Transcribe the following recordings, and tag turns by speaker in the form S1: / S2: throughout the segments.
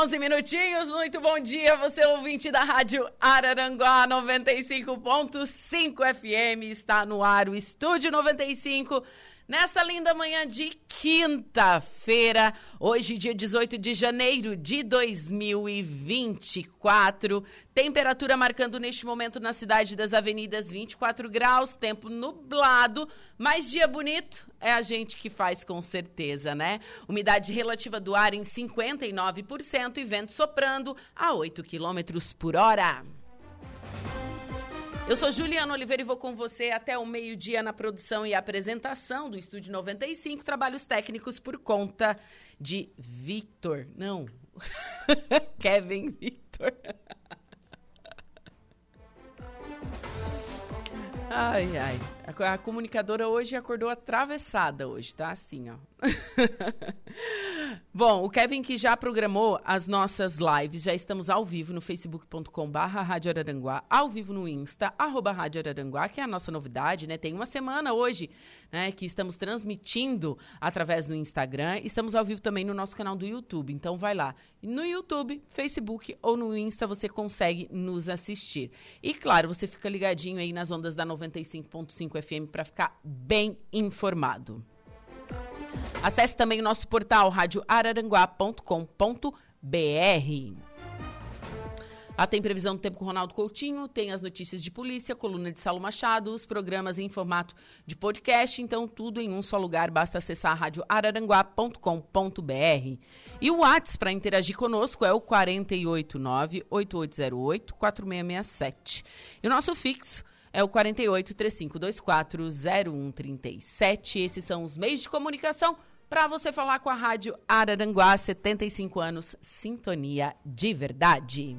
S1: 11 minutinhos. Muito bom dia, você ouvinte da Rádio Araranguá 95.5 FM. Está no ar o Estúdio 95 Nesta linda manhã de quinta-feira, hoje, dia 18 de janeiro de 2024, temperatura marcando neste momento na cidade das avenidas 24 graus, tempo nublado, mas dia bonito é a gente que faz com certeza, né? Umidade relativa do ar em 59% e vento soprando a 8 quilômetros por hora. Eu sou Juliana Oliveira e vou com você até o meio-dia na produção e apresentação do Estúdio 95, trabalhos técnicos por conta de Victor. Não, Kevin Victor. Ai, ai. A, a, comunicadora hoje acordou atravessada hoje, tá? Assim, ó. Bom, o Kevin que já programou as nossas lives, já estamos ao vivo no facebook.com barra Rádio Araranguá, ao vivo no Insta, arroba Rádio Araranguá, que é a nossa novidade, né? Tem uma semana hoje, né, que estamos transmitindo através do Instagram, estamos ao vivo também no nosso canal do YouTube, então vai lá. No YouTube, Facebook ou no Insta você consegue nos assistir. E claro, você fica ligadinho aí nas ondas da 95.5 FM para ficar bem informado. Acesse também o nosso portal radioararanguá.com.br. Lá tem previsão do tempo com Ronaldo Coutinho, tem as notícias de polícia, coluna de Saulo Machado, os programas em formato de podcast, então tudo em um só lugar, basta acessar radioararanguá.com.br. E o WhatsApp para interagir conosco é o 489-8808-4667. E o nosso fixo é o 48 3524 0137. Esses são os meios de comunicação para você falar com a Rádio Araranguá, 75 anos, sintonia de verdade.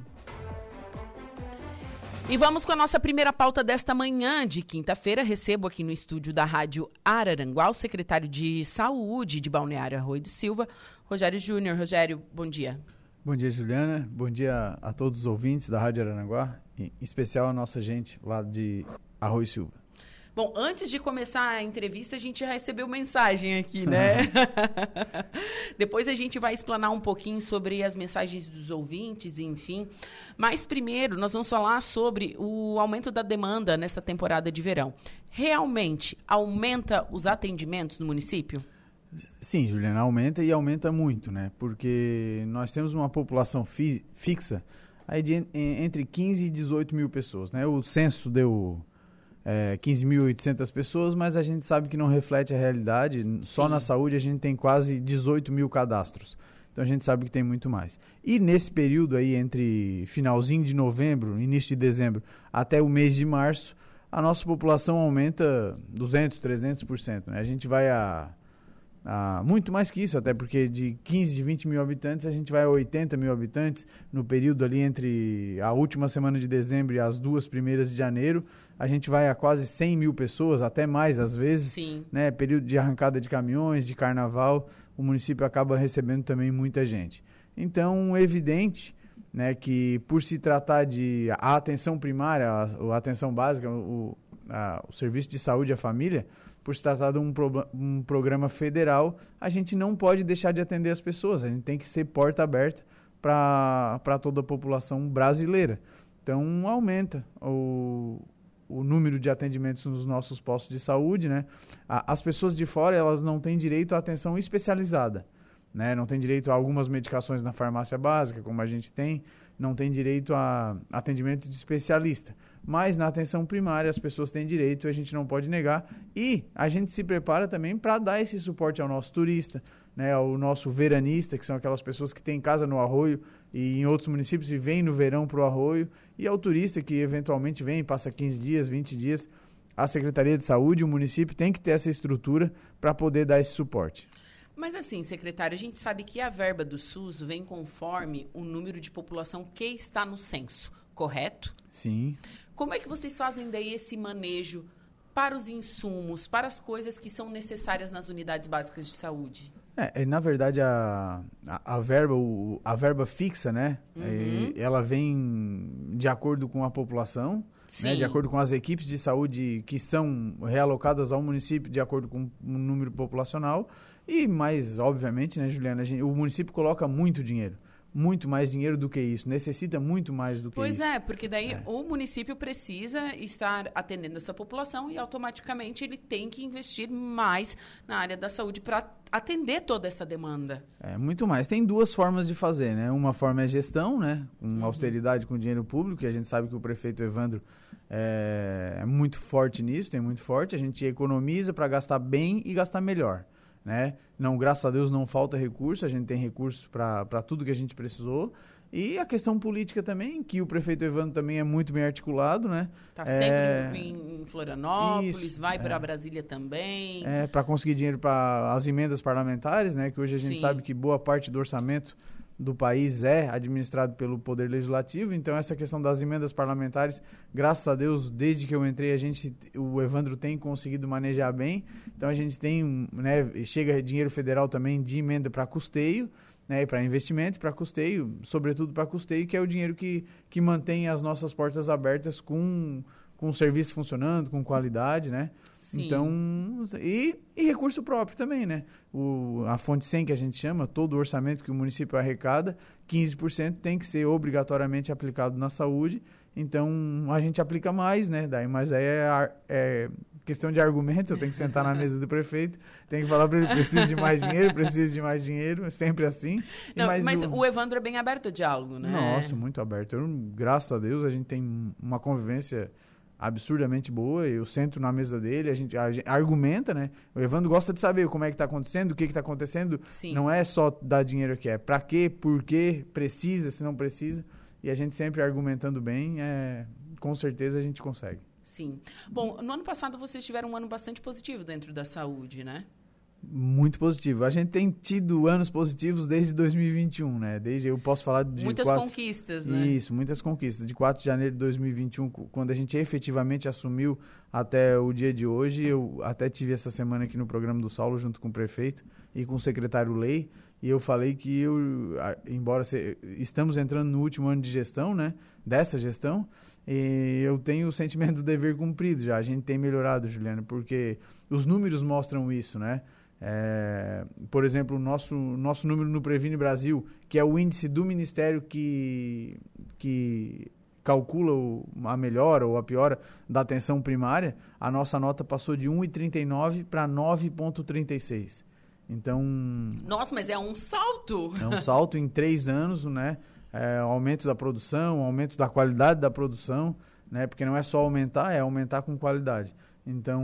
S1: E vamos com a nossa primeira pauta desta manhã de quinta-feira. Recebo aqui no estúdio da Rádio Araranguá o secretário de Saúde de Balneário Arroio do Silva, Rogério Júnior. Rogério, bom dia.
S2: Bom dia, Juliana. Bom dia a todos os ouvintes da Rádio Araranguá, em especial a nossa gente lá de Arroio Silva.
S1: Bom, antes de começar a entrevista, a gente já recebeu mensagem aqui, né? Depois a gente vai explanar um pouquinho sobre as mensagens dos ouvintes, enfim. Mas primeiro, nós vamos falar sobre o aumento da demanda nesta temporada de verão. Realmente aumenta os atendimentos no município?
S2: Sim, Juliana, aumenta e aumenta muito, né? Porque nós temos uma população fi fixa aí de entre 15 e 18 mil pessoas, né? O censo deu é, 15.800 pessoas, mas a gente sabe que não reflete a realidade. Sim. Só na saúde a gente tem quase 18 mil cadastros. Então a gente sabe que tem muito mais. E nesse período aí, entre finalzinho de novembro, início de dezembro, até o mês de março, a nossa população aumenta 200, 300%. Né? A gente vai a ah, muito mais que isso, até porque de 15, de 20 mil habitantes a gente vai a 80 mil habitantes no período ali entre a última semana de dezembro e as duas primeiras de janeiro. A gente vai a quase 100 mil pessoas, até mais às vezes.
S1: Sim.
S2: Né? Período de arrancada de caminhões, de carnaval, o município acaba recebendo também muita gente. Então, evidente né, que por se tratar de a atenção primária, a, a atenção básica, o, a, o serviço de saúde à família, por se tratar de um, pro, um programa federal, a gente não pode deixar de atender as pessoas. A gente tem que ser porta aberta para toda a população brasileira. Então, aumenta o, o número de atendimentos nos nossos postos de saúde, né? As pessoas de fora, elas não têm direito à atenção especializada, né? Não têm direito a algumas medicações na farmácia básica, como a gente tem, não tem direito a atendimento de especialista. Mas na atenção primária as pessoas têm direito, a gente não pode negar. E a gente se prepara também para dar esse suporte ao nosso turista, né, o nosso veranista, que são aquelas pessoas que têm casa no arroio e em outros municípios e vêm no verão para o arroio, e ao turista que eventualmente vem, passa 15 dias, 20 dias. A Secretaria de Saúde, o município tem que ter essa estrutura para poder dar esse suporte.
S1: Mas assim, secretário, a gente sabe que a verba do SUS vem conforme o número de população que está no censo, correto?
S2: Sim.
S1: Como é que vocês fazem daí esse manejo para os insumos, para as coisas que são necessárias nas unidades básicas de saúde?
S2: É, é na verdade, a, a, a verba, o, a verba fixa, né?
S1: Uhum.
S2: É, ela vem de acordo com a população, né, de acordo com as equipes de saúde que são realocadas ao município de acordo com o número populacional. E mais, obviamente, né, Juliana, gente, o município coloca muito dinheiro. Muito mais dinheiro do que isso, necessita muito mais do que
S1: pois
S2: isso.
S1: Pois é, porque daí é. o município precisa estar atendendo essa população e automaticamente ele tem que investir mais na área da saúde para atender toda essa demanda.
S2: É, muito mais. Tem duas formas de fazer, né? Uma forma é gestão, né? Com uhum. austeridade com dinheiro público, e a gente sabe que o prefeito Evandro é, é muito forte nisso, tem muito forte. A gente economiza para gastar bem e gastar melhor né? Não, graças a Deus não falta recurso, a gente tem recursos para tudo que a gente precisou. E a questão política também, que o prefeito Evandro também é muito bem articulado, né?
S1: Está é... sempre em Florianópolis, Isso, vai é. para Brasília também.
S2: É, para conseguir dinheiro para as emendas parlamentares, né? Que hoje a gente Sim. sabe que boa parte do orçamento do país é administrado pelo Poder Legislativo, então essa questão das emendas parlamentares, graças a Deus, desde que eu entrei, a gente, o Evandro tem conseguido manejar bem, então a gente tem, né, chega dinheiro federal também de emenda para custeio, né, para investimento, para custeio, sobretudo para custeio, que é o dinheiro que, que mantém as nossas portas abertas com com o serviço funcionando, com qualidade, né?
S1: Sim.
S2: Então, e, e recurso próprio também, né? O, a fonte 100 que a gente chama, todo o orçamento que o município arrecada, 15% tem que ser obrigatoriamente aplicado na saúde. Então, a gente aplica mais, né? Daí, mas aí é, é questão de argumento, eu tenho que sentar na mesa do prefeito, tenho que falar para ele, preciso de mais dinheiro, preciso de mais dinheiro, é sempre assim.
S1: Não, mas o... o Evandro é bem aberto ao diálogo, né?
S2: Nossa, muito aberto. Eu, graças a Deus, a gente tem uma convivência absurdamente boa. Eu sento na mesa dele, a gente, a gente, argumenta, né? O Evandro gosta de saber como é que está acontecendo, o que está acontecendo.
S1: Sim.
S2: Não é só dar dinheiro aqui, é para quê, por quê, precisa, se não precisa. E a gente sempre argumentando bem, é, com certeza a gente consegue.
S1: Sim. Bom, no ano passado vocês tiveram um ano bastante positivo dentro da saúde, né?
S2: Muito positivo. A gente tem tido anos positivos desde 2021, né? Desde eu posso falar de
S1: muitas
S2: quatro...
S1: conquistas, né?
S2: Isso, muitas conquistas. De 4 de janeiro de 2021, quando a gente efetivamente assumiu até o dia de hoje, eu até tive essa semana aqui no programa do Saulo junto com o prefeito e com o secretário Lei, e eu falei que eu, embora se, estamos entrando no último ano de gestão, né? Dessa gestão, e eu tenho o sentimento do dever cumprido já. A gente tem melhorado, Juliana, porque os números mostram isso, né? É, por exemplo, o nosso, nosso número no Previne Brasil, que é o índice do Ministério que, que calcula o, a melhora ou a piora da atenção primária, a nossa nota passou de 1,39 para 9,36. Então.
S1: Nossa, mas é um salto!
S2: É um salto em três anos, né? É, aumento da produção, aumento da qualidade da produção, né? Porque não é só aumentar, é aumentar com qualidade. Então,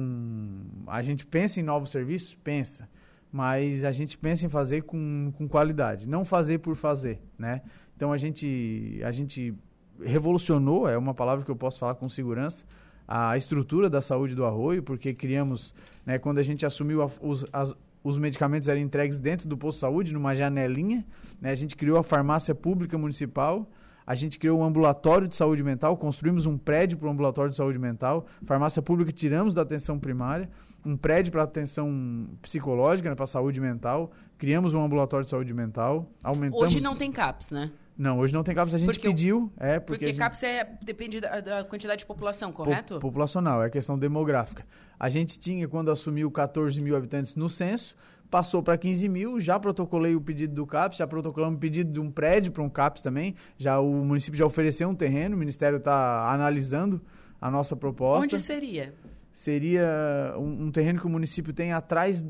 S2: a gente pensa em novos serviços? Pensa. Mas a gente pensa em fazer com, com qualidade, não fazer por fazer, né? Então, a gente, a gente revolucionou, é uma palavra que eu posso falar com segurança, a estrutura da saúde do arroio, porque criamos, né, quando a gente assumiu a, os, as, os medicamentos eram entregues dentro do posto de saúde, numa janelinha, né, a gente criou a farmácia pública municipal, a gente criou um ambulatório de saúde mental, construímos um prédio para o ambulatório de saúde mental, farmácia pública tiramos da atenção primária, um prédio para atenção psicológica, né, para saúde mental, criamos um ambulatório de saúde mental, aumentamos...
S1: Hoje não tem CAPS, né?
S2: Não, hoje não tem CAPS, a gente porque pediu. É, porque
S1: porque
S2: gente...
S1: CAPS é, depende da, da, quantidade de população, correto? Po
S2: populacional, é questão demográfica. A gente tinha, quando assumiu 14 mil habitantes no censo, passou para 15 mil, já protocolei o pedido do CAPS, já protocolamos o pedido de um prédio para um CAPS também, já o município já ofereceu um terreno, o Ministério está analisando a nossa proposta.
S1: Onde seria?
S2: Seria um, um, terreno que o município tem atrás...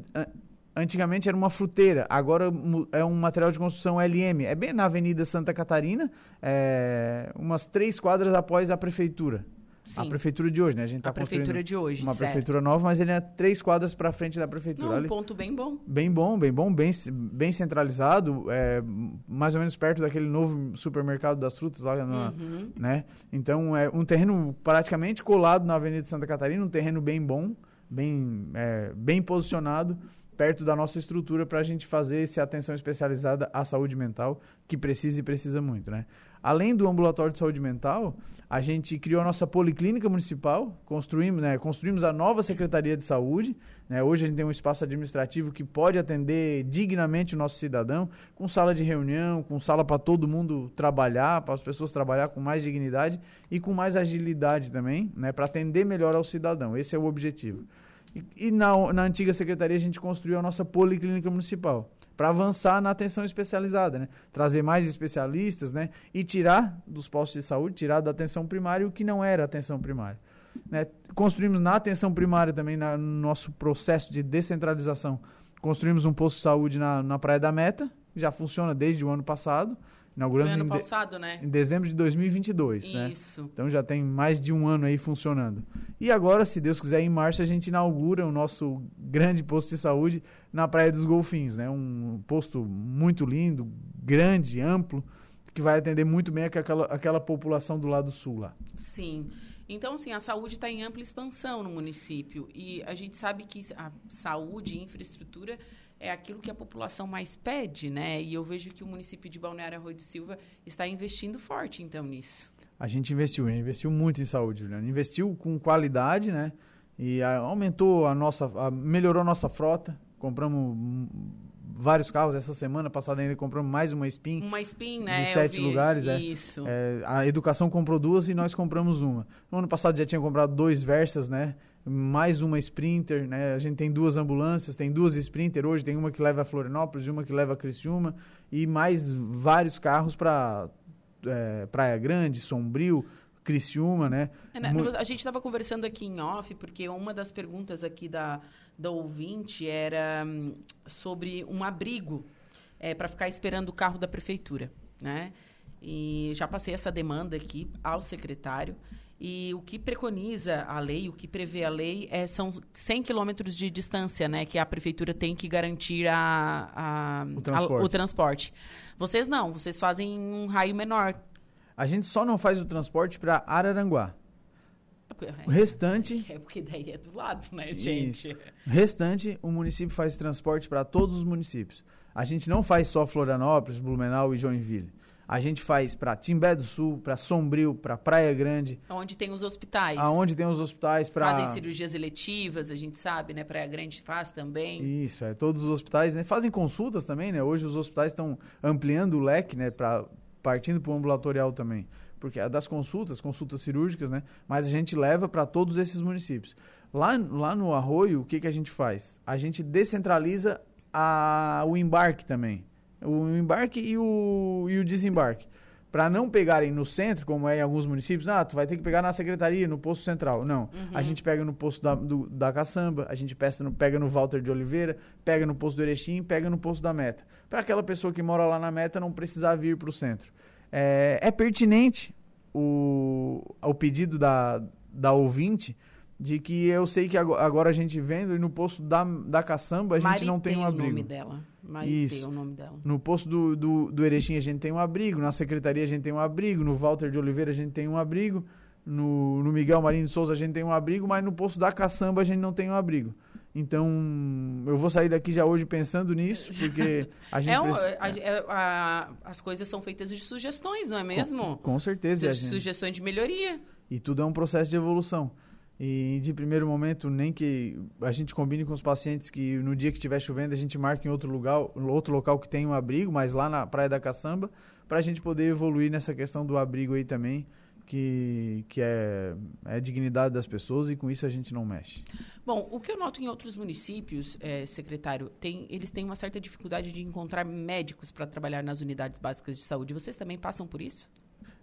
S2: Antigamente era uma fruteira, agora é um material de construção LM. É bem na Avenida Santa Catarina, é, umas três quadras após a prefeitura. A
S1: Sim.
S2: prefeitura de hoje, né? A gente tá
S1: A prefeitura de hoje,
S2: uma
S1: certo.
S2: prefeitura nova, mas ele é três quadras para frente da prefeitura.
S1: Não, um ponto bem bom.
S2: Bem bom, bem bom, bem, bem centralizado, é, mais ou menos perto daquele novo supermercado das frutas lá, na-
S1: Uhum.
S2: né? Então é um terreno praticamente colado na Avenida Santa Catarina, um terreno bem bom, bem, é, bem posicionado, perto da nossa estrutura para a gente fazer essa atenção especializada à saúde mental, que precisa e precisa muito, né? Além do ambulatório de saúde mental, a gente criou a nossa policlínica municipal, construímos, né, construímos a nova Secretaria de Saúde. Né, hoje a gente tem um espaço administrativo que pode atender dignamente o nosso cidadão, com sala de reunião, com sala para todo mundo trabalhar, para as pessoas trabalhar com mais dignidade e com mais agilidade também, né, para atender melhor ao cidadão. Esse é o objetivo. E, e na, na antiga secretaria a gente construiu a nossa policlínica municipal para avançar na atenção especializada, né? Trazer mais especialistas, né? E tirar dos postos de saúde, tirar da atenção primária o que não era atenção primária. Né? Construímos na atenção primária também, na- no nosso processo de descentralização, construímos um posto de saúde na, na Praia da Meta, já funciona desde o ano passado,
S1: Foi
S2: inauguramos
S1: ano
S2: em, de-
S1: passado, né?
S2: em dezembro de 2022, né?
S1: Isso.
S2: Então já tem mais de um ano aí funcionando. E agora, se Deus quiser, em março a gente inaugura o nosso grande posto de saúde na Praia dos Golfinhos, né? Um posto muito lindo, grande, amplo, que vai atender muito bem aquela, aquela população do lado sul lá.
S1: Sim. Então, assim, a saúde está em ampla expansão no município. E a gente sabe que a saúde e infraestrutura é aquilo que a população mais pede, né? E eu vejo que o município de Balneário Arroio do Silva está investindo forte, então, nisso.
S2: A gente investiu, investiu muito em saúde, Juliano. Investiu com qualidade, né? E ah, aumentou a nossa, a- melhorou a nossa frota. Compramos hum, vários carros. Essa semana passada ainda compramos mais uma Spin.
S1: Uma spin, né?
S2: De sete lugares, é.
S1: Isso.
S2: É, a educação comprou duas e nós compramos uma. No ano passado já tinha comprado dois Versas, né? Mais uma Sprinter, né? A gente tem duas ambulâncias, tem duas Sprinter hoje, tem uma que leva a Florianópolis e uma que leva a Criciúma e mais vários carros para Praia Grande, Sombrio, Criciúma, né?
S1: É, né, A gente estava conversando aqui em off, porque uma das perguntas aqui da, da ouvinte era hum, sobre um abrigo para ficar esperando o carro da prefeitura, né? E já passei essa demanda aqui ao secretário. E o que preconiza a lei, o que prevê a lei, é, são 100 quilômetros de distância, né? Que a prefeitura tem que garantir a, a-
S2: O transporte.
S1: a- o transporte. Vocês não, vocês fazem um raio menor.
S2: A gente só não faz o transporte para Araranguá. O restante,
S1: É porque daí é do lado, né, gente?
S2: restante, o município faz transporte para todos os municípios. A gente não faz só Florianópolis, Blumenau e Joinville. A gente faz para Timbé do Sul, para Sombrio, para Praia Grande,
S1: Onde tem os hospitais.
S2: aonde tem os hospitais para
S1: Fazem cirurgias eletivas, a gente sabe, né? Praia Grande faz também.
S2: Isso, é, todos os hospitais, né? Fazem consultas também, né? Hoje os hospitais estão ampliando o leque, né, para partindo para o ambulatorial também. Porque é das consultas, consultas cirúrgicas, né? Mas a gente leva para todos esses municípios. Lá, lá no Arroio, o que, que a gente faz? A gente descentraliza a, o embarque também. O embarque e o, e o desembarque. Para não pegarem no centro, como é em alguns municípios, ah, tu vai ter que pegar na secretaria, no posto central. Não. A gente pega no posto da, do- da Caçamba, a gente pega no, pega no Walter de Oliveira, pega no posto do Erechim, pega no posto da Meta. Para aquela pessoa que mora lá na Meta não precisar vir para o centro. É, é pertinente o, o pedido da, da ouvinte de que eu sei que ago- agora a gente vendo e no posto da, da Caçamba a gente não tem um
S1: o
S2: abrigo.
S1: nome dela.
S2: Isso.
S1: é o nome dela.
S2: No posto do, do, do Erechim a gente tem um abrigo, na secretaria a gente tem um abrigo, no Walter de Oliveira a gente tem um abrigo, no, no Miguel Marinho de Souza a gente tem um abrigo, mas no posto da Caçamba a gente não tem um abrigo. Então, eu vou sair daqui já hoje pensando nisso, porque a gente
S1: É
S2: precisa-
S1: a- é- a- as coisas são feitas de sugestões, não é mesmo?
S2: Com certeza. e a
S1: Su-
S2: gente-
S1: Sugestões de melhoria.
S2: E tudo é um processo de evolução. E de primeiro momento, nem que a gente combine com os pacientes que no dia que estiver chovendo a gente marque em outro lugar, outro local que tenha um abrigo, mas lá na Praia da Caçamba, para a gente poder evoluir nessa questão do abrigo aí também, que, que é, é dignidade das pessoas e com isso a gente não mexe.
S1: Bom, o que eu noto em outros municípios, eh, secretário, tem, eles têm uma certa dificuldade de encontrar médicos para trabalhar nas unidades básicas de saúde. Vocês também passam por isso?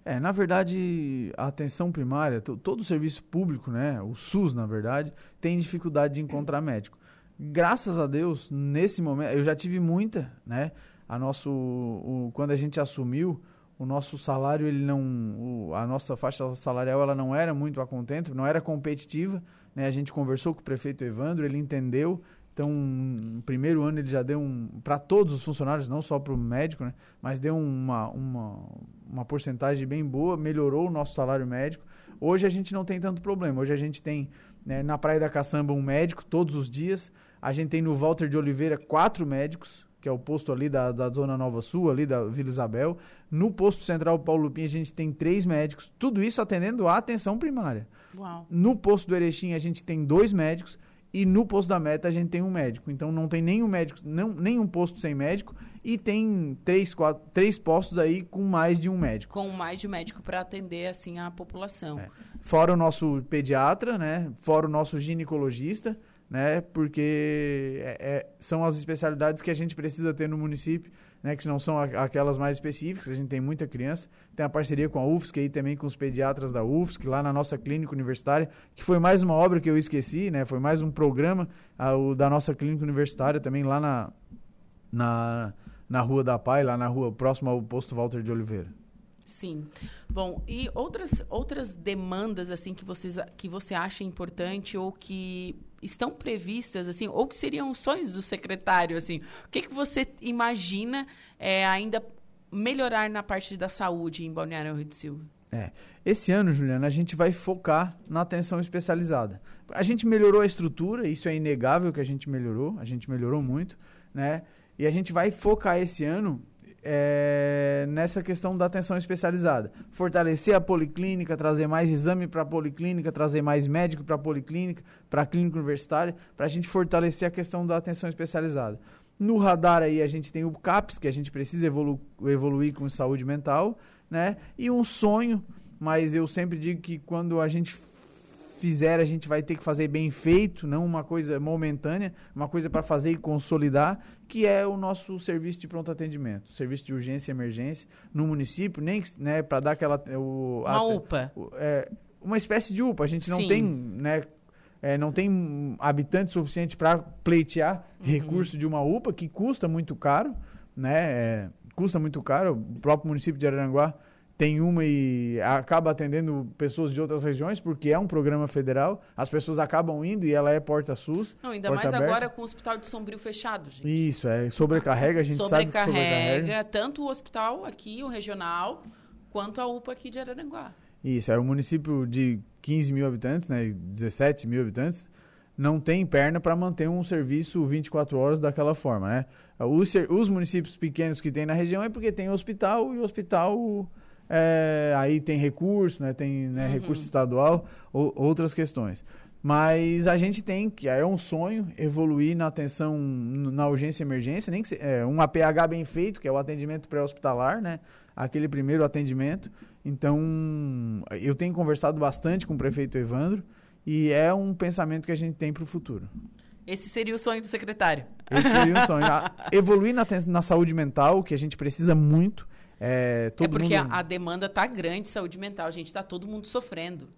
S2: É, na verdade, a atenção primária, to- todo o serviço público, né, o SUS, na verdade, tem dificuldade de encontrar médico. Graças a Deus, nesse momento, eu já tive muita, né, a nosso, o- quando a gente assumiu, o nosso salário, ele não, o, a nossa faixa salarial, ela não era muito a contento, não era competitiva, né? A gente conversou com o prefeito Evandro, ele entendeu, então, no primeiro ano ele já deu um. Para todos os funcionários, não só para o médico, né? mas deu uma, uma, uma porcentagem bem boa, melhorou o nosso salário médico. Hoje a gente não tem tanto problema. Hoje a gente tem né, na Praia da Caçamba um médico todos os dias. A gente tem no Walter de Oliveira quatro médicos, que é o posto ali da, da Zona Nova Sul, ali da Vila Isabel. No posto central Paulo Lupin a gente tem três médicos. Tudo isso atendendo a atenção primária.
S1: Uau.
S2: No posto do Erechim a gente tem dois médicos e no posto da Meta a gente tem um médico. Então não tem nenhum médico, não, nenhum posto sem médico e tem três, quatro, três postos aí com mais de um médico.
S1: Com mais de um médico para atender assim a população.
S2: É. Fora o nosso pediatra, né? Fora o nosso ginecologista, né? Porque é, é, são as especialidades que a gente precisa ter no município né, que não são aquelas mais específicas, a gente tem muita criança. Tem a parceria com a UFSC aí também com os pediatras da UFSC, lá na nossa clínica universitária, que foi mais uma obra que eu esqueci, né? Foi mais um programa a, o, da nossa clínica universitária também lá na, na, na Rua da Pai, lá na rua próxima ao posto Walter de Oliveira.
S1: Sim. Bom, e outras, outras demandas assim que, vocês, que você acha importante ou que estão previstas, assim, ou que seriam sonhos do secretário, assim? O que, que você imagina é, ainda melhorar na parte da saúde em Balneário Rio de Silva?
S2: É. Esse ano, Juliana, a gente vai focar na atenção especializada. A gente melhorou a estrutura, isso é inegável que a gente melhorou, a gente melhorou muito, né? E a gente vai focar esse ano é, nessa questão da atenção especializada. Fortalecer a policlínica, trazer mais exame para a policlínica, trazer mais médico para a policlínica, para a clínica universitária, para a gente fortalecer a questão da atenção especializada. No radar aí a gente tem o CAPS, que a gente precisa evolu evoluir com saúde mental, né? E um sonho, mas eu sempre digo que quando a gente fizer, a gente vai ter que fazer bem feito, não uma coisa momentânea, uma coisa para fazer e consolidar, que é o nosso serviço de pronto atendimento, serviço de urgência e emergência no município, nem né, para dar aquela o,
S1: uma a, UPA,
S2: o, é, uma espécie de UPA. A gente não Sim. tem, né, é, não tem habitante suficiente para pleitear uhum. recurso de uma UPA que custa muito caro, né? É, custa muito caro. O próprio município de Araranguá tem uma e acaba atendendo pessoas de outras regiões, porque é um programa federal, as pessoas acabam indo e ela é porta SUS.
S1: Não, ainda mais aberta. agora com o Hospital de Sombrio fechado, gente.
S2: Isso, é sobrecarrega, a gente sobrecarrega, sabe que sobrecarrega.
S1: tanto o hospital aqui, o regional, quanto a UPA aqui de Araranguá.
S2: Isso, é um município de 15 mil habitantes, né, 17 mil habitantes, não tem perna para manter um serviço 24 horas daquela forma, né? Os, os municípios pequenos que tem na região é porque tem hospital e o hospital é, aí tem recurso, né? Tem né, uhum. recurso estadual, ou, outras questões. Mas a gente tem, que é um sonho, evoluir na atenção na urgência e emergência, nem que se, é, um APH bem feito, que é o atendimento pré-hospitalar, né? Aquele primeiro atendimento. Então, eu tenho conversado bastante com o prefeito Evandro e é um pensamento que a gente tem para o futuro.
S1: Esse seria o sonho do secretário.
S2: Esse seria o sonho. evoluir na, na saúde mental, que a gente precisa muito. É,
S1: é porque mundo... a, a, demanda está grande de saúde mental, a gente está todo mundo sofrendo.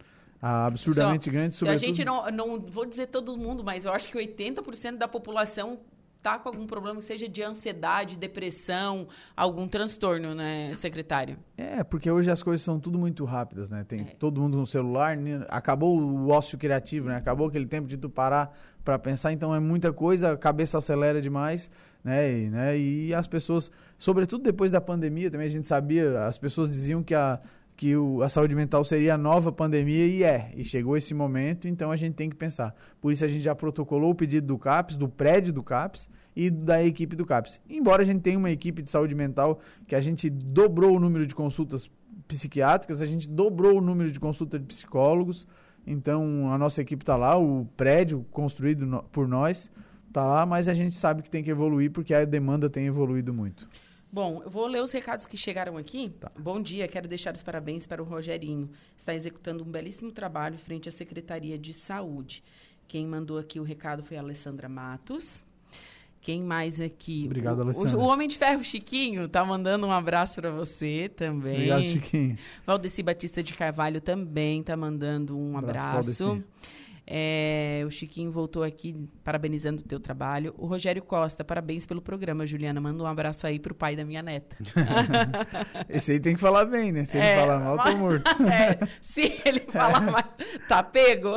S2: Ah, absurdamente Só, grande,
S1: sobretudo... Se a gente não, não vou dizer todo mundo, mas eu acho que 80% da população está com algum problema que seja de ansiedade, depressão, algum transtorno, né, secretário?
S2: É, porque hoje as coisas são tudo muito rápidas, né? Tem é. todo mundo no celular, acabou o ócio criativo, né? Acabou aquele tempo de tu parar para pensar, então é muita coisa, a cabeça acelera demais né? E, né? e as pessoas, sobretudo depois da pandemia, também a gente sabia, as pessoas diziam que a, que o, a saúde mental seria a nova pandemia e é. E chegou esse momento, então a gente tem que pensar. Por isso a gente já protocolou o pedido do CAPS, do prédio do CAPS e da equipe do CAPS. Embora a gente tenha uma equipe de saúde mental que a gente dobrou o número de consultas psiquiátricas, a gente dobrou o número de consultas de psicólogos. Então a nossa equipe está lá, o prédio construído no, por nós tá lá, mas a gente sabe que tem que evoluir porque a demanda tem evoluído muito.
S1: Bom, eu vou ler os recados que chegaram aqui. Tá. Bom dia, quero deixar os parabéns para o Rogerinho. Está executando um belíssimo trabalho frente à Secretaria de Saúde. Quem mandou aqui o recado foi a Alessandra Matos. Quem mais aqui?
S2: Obrigado, Alessandra.
S1: O, o, Homem de Ferro Chiquinho tá mandando um abraço para você também.
S2: Obrigado, Chiquinho.
S1: Valdeci Batista de Carvalho também tá mandando um, abraço. abraço. É, o Chiquinho voltou aqui parabenizando o teu trabalho. O Rogério Costa, parabéns pelo programa, Juliana. Manda um abraço aí pro pai da minha neta.
S2: Esse aí tem que falar bem, né? Se ele é, falar mal, tô morto.
S1: É, se ele falar mais, tá pego.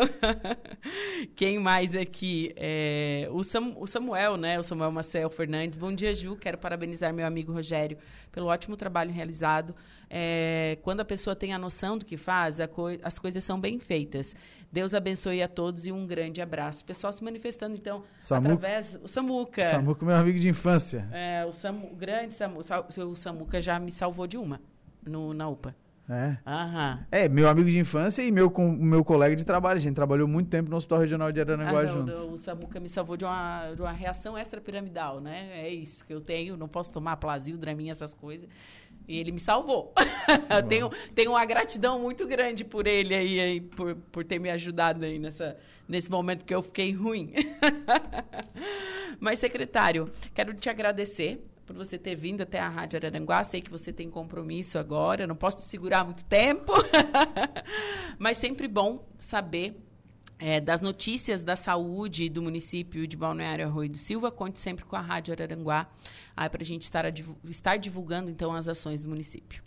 S1: Quem mais aqui? É, o, Sam, o Samuel, né? O Samuel Marcel Fernandes. Bom dia, Ju. Quero parabenizar meu amigo Rogério pelo ótimo trabalho realizado. É, quando a pessoa tem a noção do que faz, co as coisas são bem feitas. Deus abençoe a todos e um grande abraço. O pessoal se manifestando, então, Samuca, através... O Samuca.
S2: Samuca, meu amigo de infância.
S1: É, o, Samu, o grande Samuca. O Samuca já me salvou de uma no, na UPA.
S2: É.
S1: Aham.
S2: É, meu amigo de infância e meu, com, meu colega de trabalho. A gente trabalhou muito tempo no Hospital Regional de Araranguá ah, não, juntos.
S1: O Samuca me salvou de uma, de uma reação extrapiramidal, né? É isso que eu tenho. Não posso tomar plasio, draminha, essas coisas. E ele me salvou. tenho, tenho uma gratidão muito grande por ele aí, aí por, por ter me ajudado aí nessa, nesse momento que eu fiquei ruim. Mas, secretário, quero te agradecer por você ter vindo até a Rádio Araranguá. Sei que você tem compromisso agora, não posso te segurar muito tempo, mas sempre bom saber é, das notícias da saúde do município de Balneário Arroio do Silva. Conte sempre com a Rádio Araranguá para a gente estar, a, estar divulgando então as ações do município.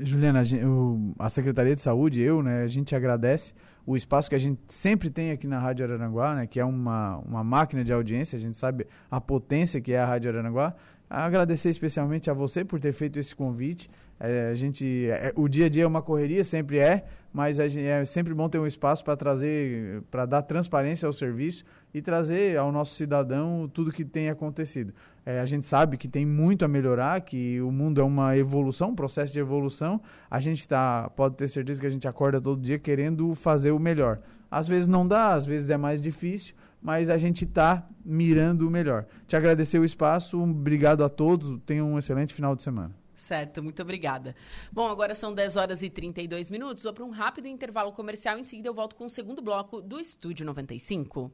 S2: Juliana, a, gente, o, a Secretaria de Saúde, eu, né, a gente agradece o espaço que a gente sempre tem aqui na Rádio Araranguá, né, que é uma, uma máquina de audiência, a gente sabe a potência que é a Rádio Araranguá, Agradecer especialmente a você por ter feito esse convite. É, a gente, é, o dia a dia é uma correria, sempre é, mas gente, é sempre bom ter um espaço para trazer, para dar transparência ao serviço e trazer ao nosso cidadão tudo que tem acontecido. É, a gente sabe que tem muito a melhorar, que o mundo é uma evolução, um processo de evolução. A gente tá, pode ter certeza que a gente acorda todo dia querendo fazer o melhor. Às vezes não dá, às vezes é mais difícil, mas a gente está mirando o melhor. Te agradecer o espaço, obrigado a todos, tenham um excelente final de semana.
S1: Certo, muito obrigada. Bom, agora são 10 horas e 32 minutos. Vou para um rápido intervalo comercial. Em seguida, eu volto com o segundo bloco do Estúdio 95.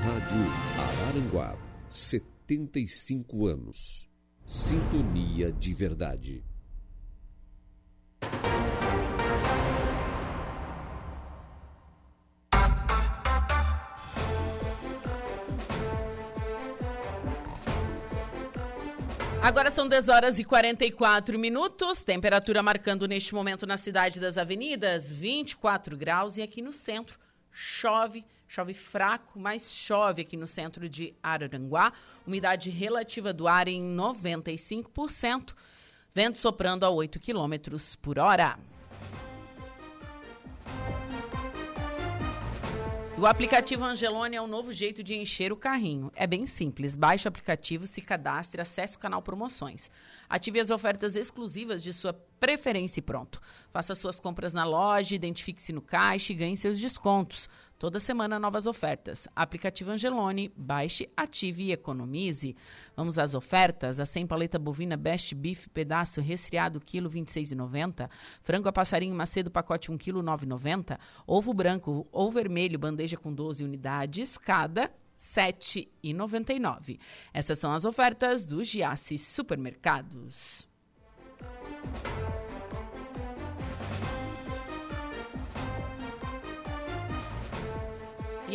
S3: Rádio Araranguá, 75 anos. Sintonia de verdade.
S1: Agora são 10 horas e 44 minutos, temperatura marcando neste momento na cidade das avenidas 24 graus e aqui no centro chove, chove fraco, mas chove aqui no centro de Araranguá. Umidade relativa do ar em 95%, vento soprando a 8 quilômetros por hora. O aplicativo Angelone é um novo jeito de encher o carrinho. É bem simples. Baixe o aplicativo, se cadastre, acesse o canal Promoções. Ative as ofertas exclusivas de sua preferência e pronto. Faça suas compras na loja, identifique-se no caixa e ganhe seus descontos. Toda semana novas ofertas. Aplicativo Angelone, baixe, ative e economize. Vamos às ofertas. A 100 paleta bovina Best Beef, pedaço resfriado, quilo 26,90. Frango a passarinho macedo, pacote 1 quilo 9,90. Ovo branco ou vermelho, bandeja com 12 unidades, cada 7,99. Essas são as ofertas do Giasse Supermercados.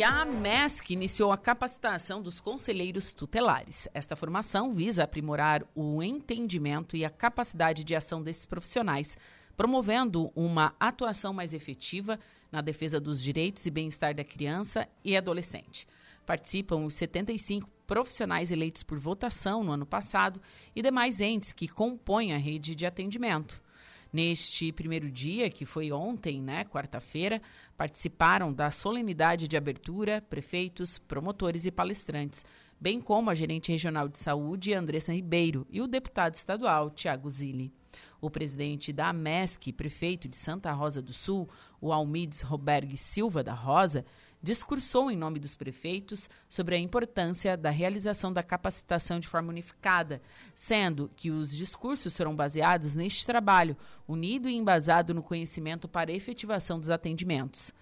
S1: E a MESC iniciou a capacitação dos conselheiros tutelares. Esta formação visa aprimorar o entendimento e a capacidade de ação desses profissionais, promovendo uma atuação mais efetiva na defesa dos direitos e bem-estar da criança e adolescente. Participam os 75 profissionais eleitos por votação no ano passado e demais entes que compõem a rede de atendimento. Neste primeiro dia, que foi ontem, né, quarta-feira, participaram da solenidade de abertura prefeitos, promotores e palestrantes, bem como a gerente regional de saúde, Andressa Ribeiro, e o deputado estadual, Tiago Zilli. O presidente da AMESC, prefeito de Santa Rosa do Sul, o Almides Roberg Silva da Rosa, discursou em nome dos prefeitos sobre a importância da realização da capacitação de forma unificada, sendo que os discursos serão baseados neste trabalho, unido e embasado no conhecimento para efetivação dos atendimentos.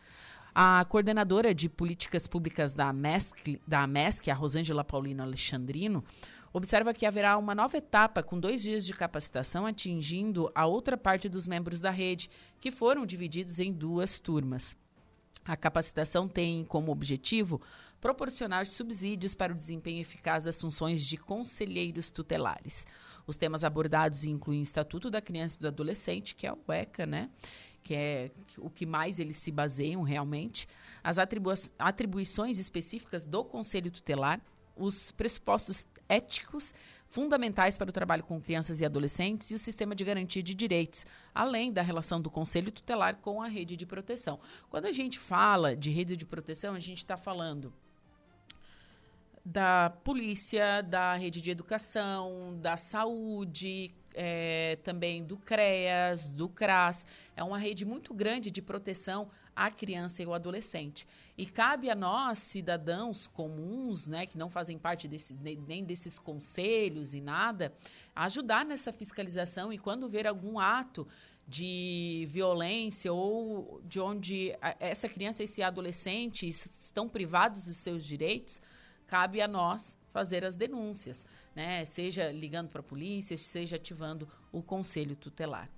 S1: A coordenadora de políticas públicas da AMESC, da a Rosângela Paulino Alexandrino, observa que haverá uma nova etapa com dois dias de capacitação atingindo a outra parte dos membros da rede, que foram divididos em duas turmas. A capacitação tem como objetivo proporcionar subsídios para o desempenho eficaz das funções de conselheiros tutelares. Os temas abordados incluem o Estatuto da Criança e do Adolescente, que é o ECA, né? que é o que mais eles se baseiam realmente, as atribui atribuições específicas do Conselho Tutelar, os pressupostos éticos fundamentais para o trabalho com crianças e adolescentes e o sistema de garantia de direitos, além da relação do Conselho Tutelar com a rede de proteção. Quando a gente fala de rede de proteção, a gente está falando da polícia, da rede de educação, da saúde, é, também do CREAS, do CRAS. É uma rede muito grande de proteção à criança e ao adolescente. E cabe a nós, cidadãos comuns, né, que não fazem parte desse, nem desses conselhos e nada, ajudar nessa fiscalização e quando ver algum ato de violência ou de onde essa criança e esse adolescente estão privados dos seus direitos, cabe a nós fazer as denúncias, né? Seja ligando para a polícia, seja ativando o conselho tutelar.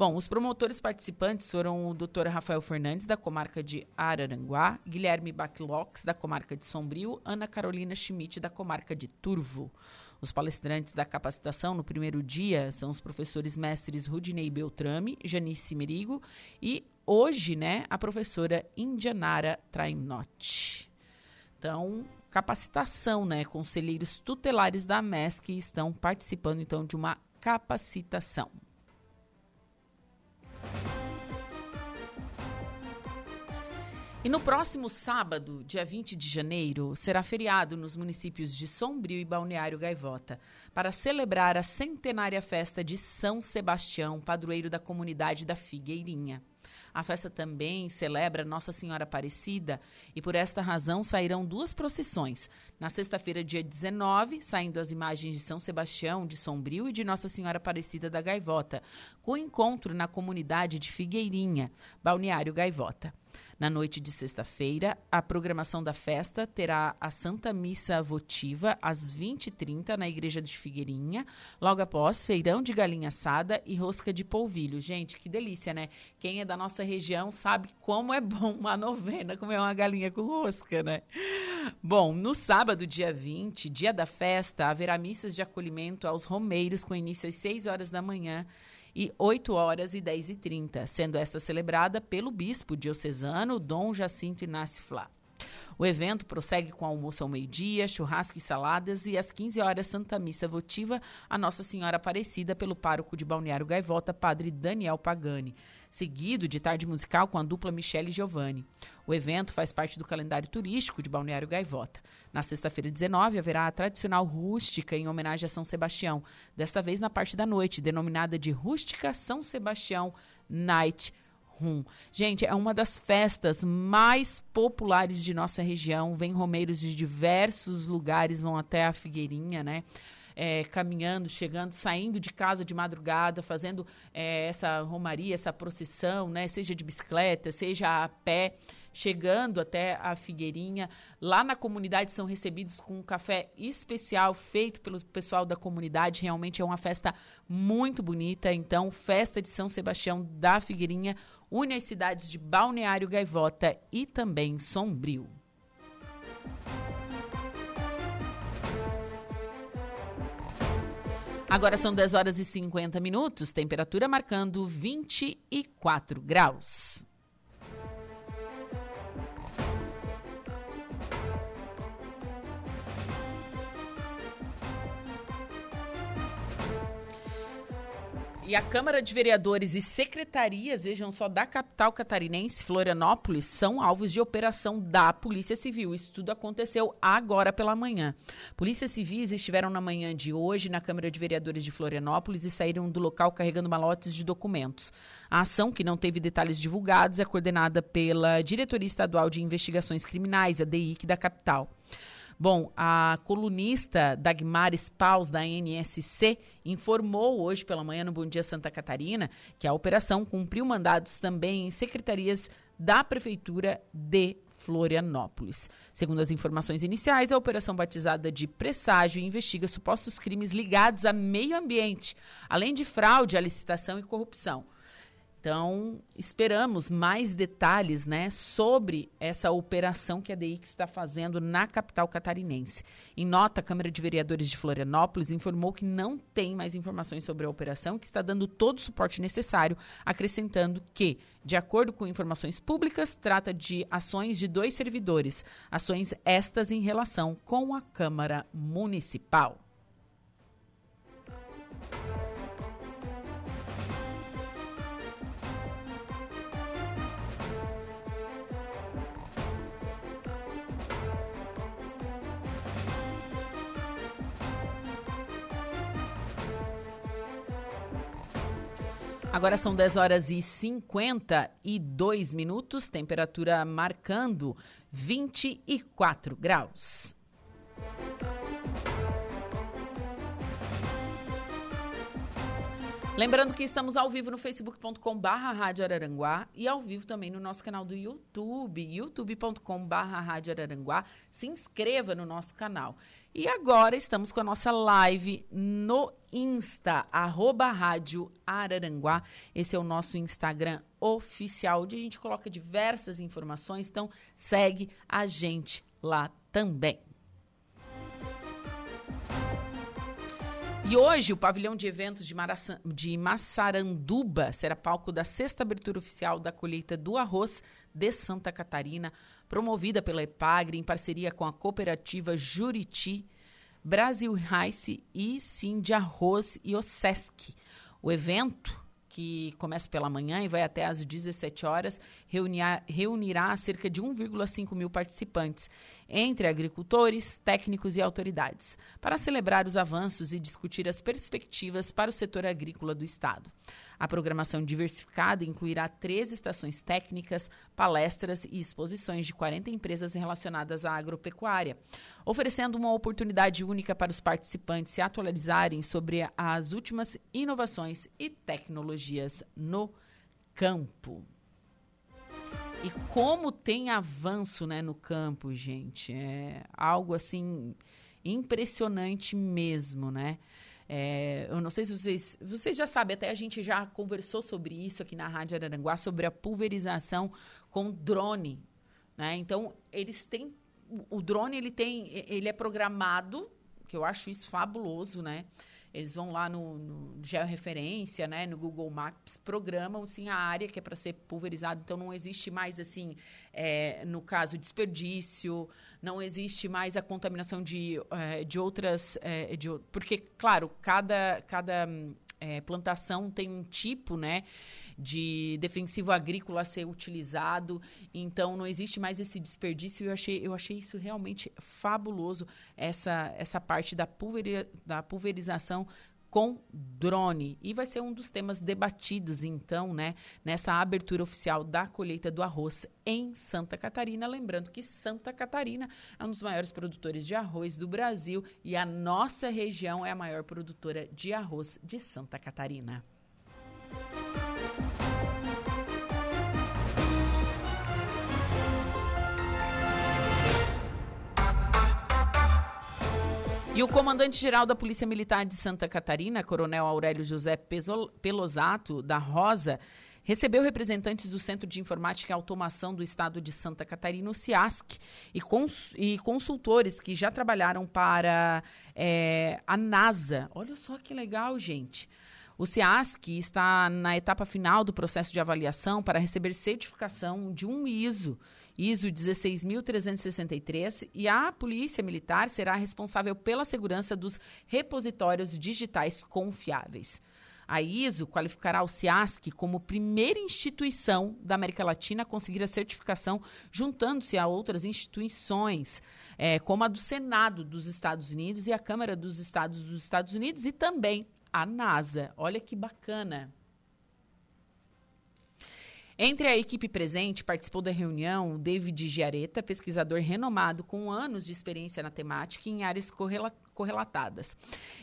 S1: Bom, os promotores participantes foram o Dr. Rafael Fernandes, da comarca de Araranguá, Guilherme Baclox, da comarca de Sombrio, Ana Carolina Schmidt, da comarca de Turvo. Os palestrantes da capacitação no primeiro dia são os professores mestres Rudinei Beltrame, Janice Merigo e hoje, né, a professora Indianara Trainotti. Então, capacitação, né? Conselheiros tutelares da MESC estão participando então de uma capacitação. E no próximo sábado, dia 20 de janeiro, será feriado nos municípios de Sombrio e Balneário Gaivota, para celebrar a centenária festa de São Sebastião, padroeiro da comunidade da Figueirinha. A festa também celebra Nossa Senhora Aparecida e por esta razão sairão duas procissões. Na sexta-feira, dia 19, saindo as imagens de São Sebastião, de Sombrio e de Nossa Senhora Aparecida da Gaivota, com encontro na comunidade de Figueirinha, Balneário Gaivota. Na noite de sexta-feira, a programação da festa terá a Santa Missa Votiva às 20h30 na Igreja de Figueirinha. Logo após, feirão de galinha assada e rosca de polvilho. Gente, que delícia, né? Quem é da nossa região sabe como é bom uma novena comer uma galinha com rosca, né? Bom, no sábado, dia 20, dia da festa, haverá missas de acolhimento aos romeiros com início às 6 horas da manhã e 8 horas e 10 e 30, sendo esta celebrada pelo bispo diocesano Dom Jacinto Inácio Flá. O evento prossegue com almoço ao meio-dia, churrasco e saladas e às 15 horas Santa Missa votiva a Nossa Senhora Aparecida pelo pároco de Balneário Gaivota, Padre Daniel Pagani, seguido de tarde musical com a dupla Michele Giovanni. O evento faz parte do calendário turístico de Balneário Gaivota. Na sexta-feira 19 haverá a tradicional rústica em homenagem a São Sebastião, desta vez na parte da noite, denominada de Rústica São Sebastião Night Rum. Gente, é uma das festas mais populares de nossa região. Vem romeiros de diversos lugares, vão até a Figueirinha, né? É, caminhando, chegando, saindo de casa de madrugada, fazendo é, essa romaria, essa procissão, né? Seja de bicicleta, seja a pé chegando até a Figueirinha. Lá na comunidade são recebidos com um café especial feito pelo pessoal da comunidade. Realmente é uma festa muito bonita. Então, festa de São Sebastião da Figueirinha une as cidades de Balneário Gaivota e também Sombrio. Agora são 10 horas e 50 minutos, temperatura marcando 24 graus. E a Câmara de Vereadores e secretarias, vejam só, da capital catarinense, Florianópolis, são alvos de operação da Polícia Civil. Isso tudo aconteceu agora pela manhã. Polícias civis estiveram na manhã de hoje na Câmara de Vereadores de Florianópolis e saíram do local carregando malotes de documentos. A ação, que não teve detalhes divulgados, é coordenada pela Diretoria Estadual de Investigações Criminais, a DIC, da capital. Bom, a colunista Dagmares Paus, da NSC, informou hoje pela manhã no Bom Dia Santa Catarina que a operação cumpriu mandados também em secretarias da Prefeitura de Florianópolis. Segundo as informações iniciais, a operação batizada de Presságio investiga supostos crimes ligados a meio ambiente, além de fraude à licitação e corrupção. Então, esperamos mais detalhes né, sobre essa operação que a DIC está fazendo na capital catarinense. Em nota, a Câmara de Vereadores de Florianópolis informou que não tem mais informações sobre a operação, que está dando todo o suporte necessário, acrescentando que, de acordo com informações públicas, trata de ações de dois servidores, ações estas em relação com a Câmara Municipal. Agora são 10 horas e 52 minutos, temperatura marcando 24 graus. Lembrando que estamos ao vivo no facebook.com barra Rádio Araranguá e ao vivo também no nosso canal do YouTube, youtube.com barra Rádio Araranguá. Se inscreva no nosso canal. E agora estamos com a nossa live no Insta, arroba Rádio Araranguá. Esse é o nosso Instagram oficial, onde a gente coloca diversas informações. Então, segue a gente lá também. E hoje, o pavilhão de eventos de, Maraçã, de Massaranduba será palco da sexta abertura oficial da colheita do arroz de Santa Catarina, promovida pela EPAGRE em parceria com a cooperativa Juriti, Brasil Rice e Sim de Arroz e Osesc. O evento que começa pela manhã e vai até às 17 horas, reunirá, reunirá cerca de 1,5 mil participantes, entre agricultores, técnicos e autoridades, para celebrar os avanços e discutir as perspectivas para o setor agrícola do Estado. A programação diversificada incluirá três estações técnicas, palestras e exposições de 40 empresas relacionadas à agropecuária, oferecendo uma oportunidade única para os participantes se atualizarem sobre as últimas inovações e tecnologias no campo. E como tem avanço né, no campo, gente. É algo assim impressionante mesmo, né? É, eu não sei se vocês. Vocês já sabem, até a gente já conversou sobre isso aqui na Rádio Araranguá, sobre a pulverização com drone. Né? Então, eles têm. O drone ele tem. Ele é programado, que eu acho isso fabuloso, né? Eles vão lá no, no georreferência, né, no Google Maps, programam sim a área que é para ser pulverizada. Então não existe mais assim, é, no caso desperdício, não existe mais a contaminação de, é, de outras, é, de, porque claro cada cada é, plantação tem um tipo, né, de defensivo agrícola a ser utilizado, então não existe mais esse desperdício. Eu achei, eu achei isso realmente fabuloso essa essa parte da, pulveri, da pulverização com drone. E vai ser um dos temas debatidos, então, né, nessa abertura oficial da colheita do arroz em Santa Catarina. Lembrando que Santa Catarina é um dos maiores produtores de arroz do Brasil e a nossa região é a maior produtora de arroz de Santa Catarina. E o comandante-geral da Polícia Militar de Santa Catarina, Coronel Aurélio José Pelosato da Rosa, recebeu representantes do Centro de Informática e Automação do Estado de Santa Catarina, o CIASC, e, cons e consultores que já trabalharam para é, a NASA. Olha só que legal, gente. O CIASC está na etapa final do processo de avaliação para receber certificação de um ISO ISO 16363 e a Polícia Militar será responsável pela segurança dos repositórios digitais confiáveis. A ISO qualificará o CIASC como primeira instituição da América Latina a conseguir a certificação, juntando-se a outras instituições, é, como a do Senado dos Estados Unidos e a Câmara dos Estados dos Estados Unidos e também a NASA. Olha que bacana. Entre a equipe presente, participou da reunião David Giareta, pesquisador renomado com anos de experiência na temática em áreas correlatadas.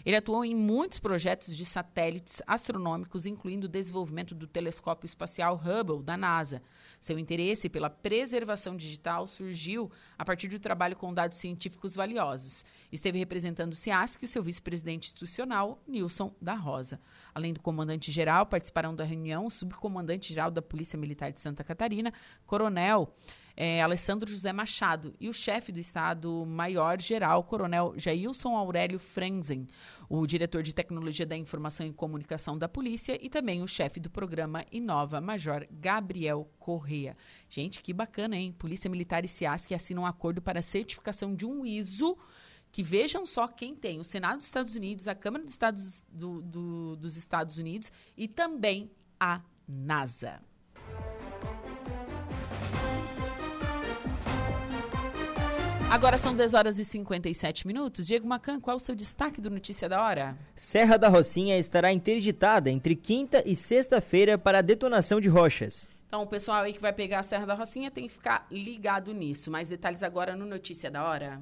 S1: Ele atuou em muitos projetos de satélites astronômicos, incluindo o desenvolvimento do telescópio espacial Hubble da NASA. Seu interesse pela preservação digital surgiu a partir do trabalho com dados científicos valiosos. Esteve representando o CIASC e o seu vice-presidente institucional, Nilson da Rosa. Além do comandante-geral, participaram da reunião o subcomandante-geral da Polícia Militar de Santa Catarina, Coronel é, Alessandro José Machado, e o chefe do Estado-Maior-Geral, Coronel Jailson Aurélio Frenzen, o diretor de Tecnologia da Informação e Comunicação da Polícia e também o chefe do programa Inova, Major Gabriel Correa. Gente, que bacana, hein? Polícia Militar e CIASC assinam um acordo para a certificação de um ISO que vejam só quem tem o Senado dos Estados Unidos, a Câmara dos Estados, do, do, dos Estados Unidos e também a NASA. Agora são 10 horas e 57 minutos. Diego Macan, qual é o seu destaque do Notícia da Hora?
S4: Serra da Rocinha estará interditada entre quinta e sexta-feira para a detonação de rochas.
S1: Então, o pessoal aí que vai pegar a Serra da Rocinha tem que ficar ligado nisso. Mais detalhes agora no Notícia da Hora.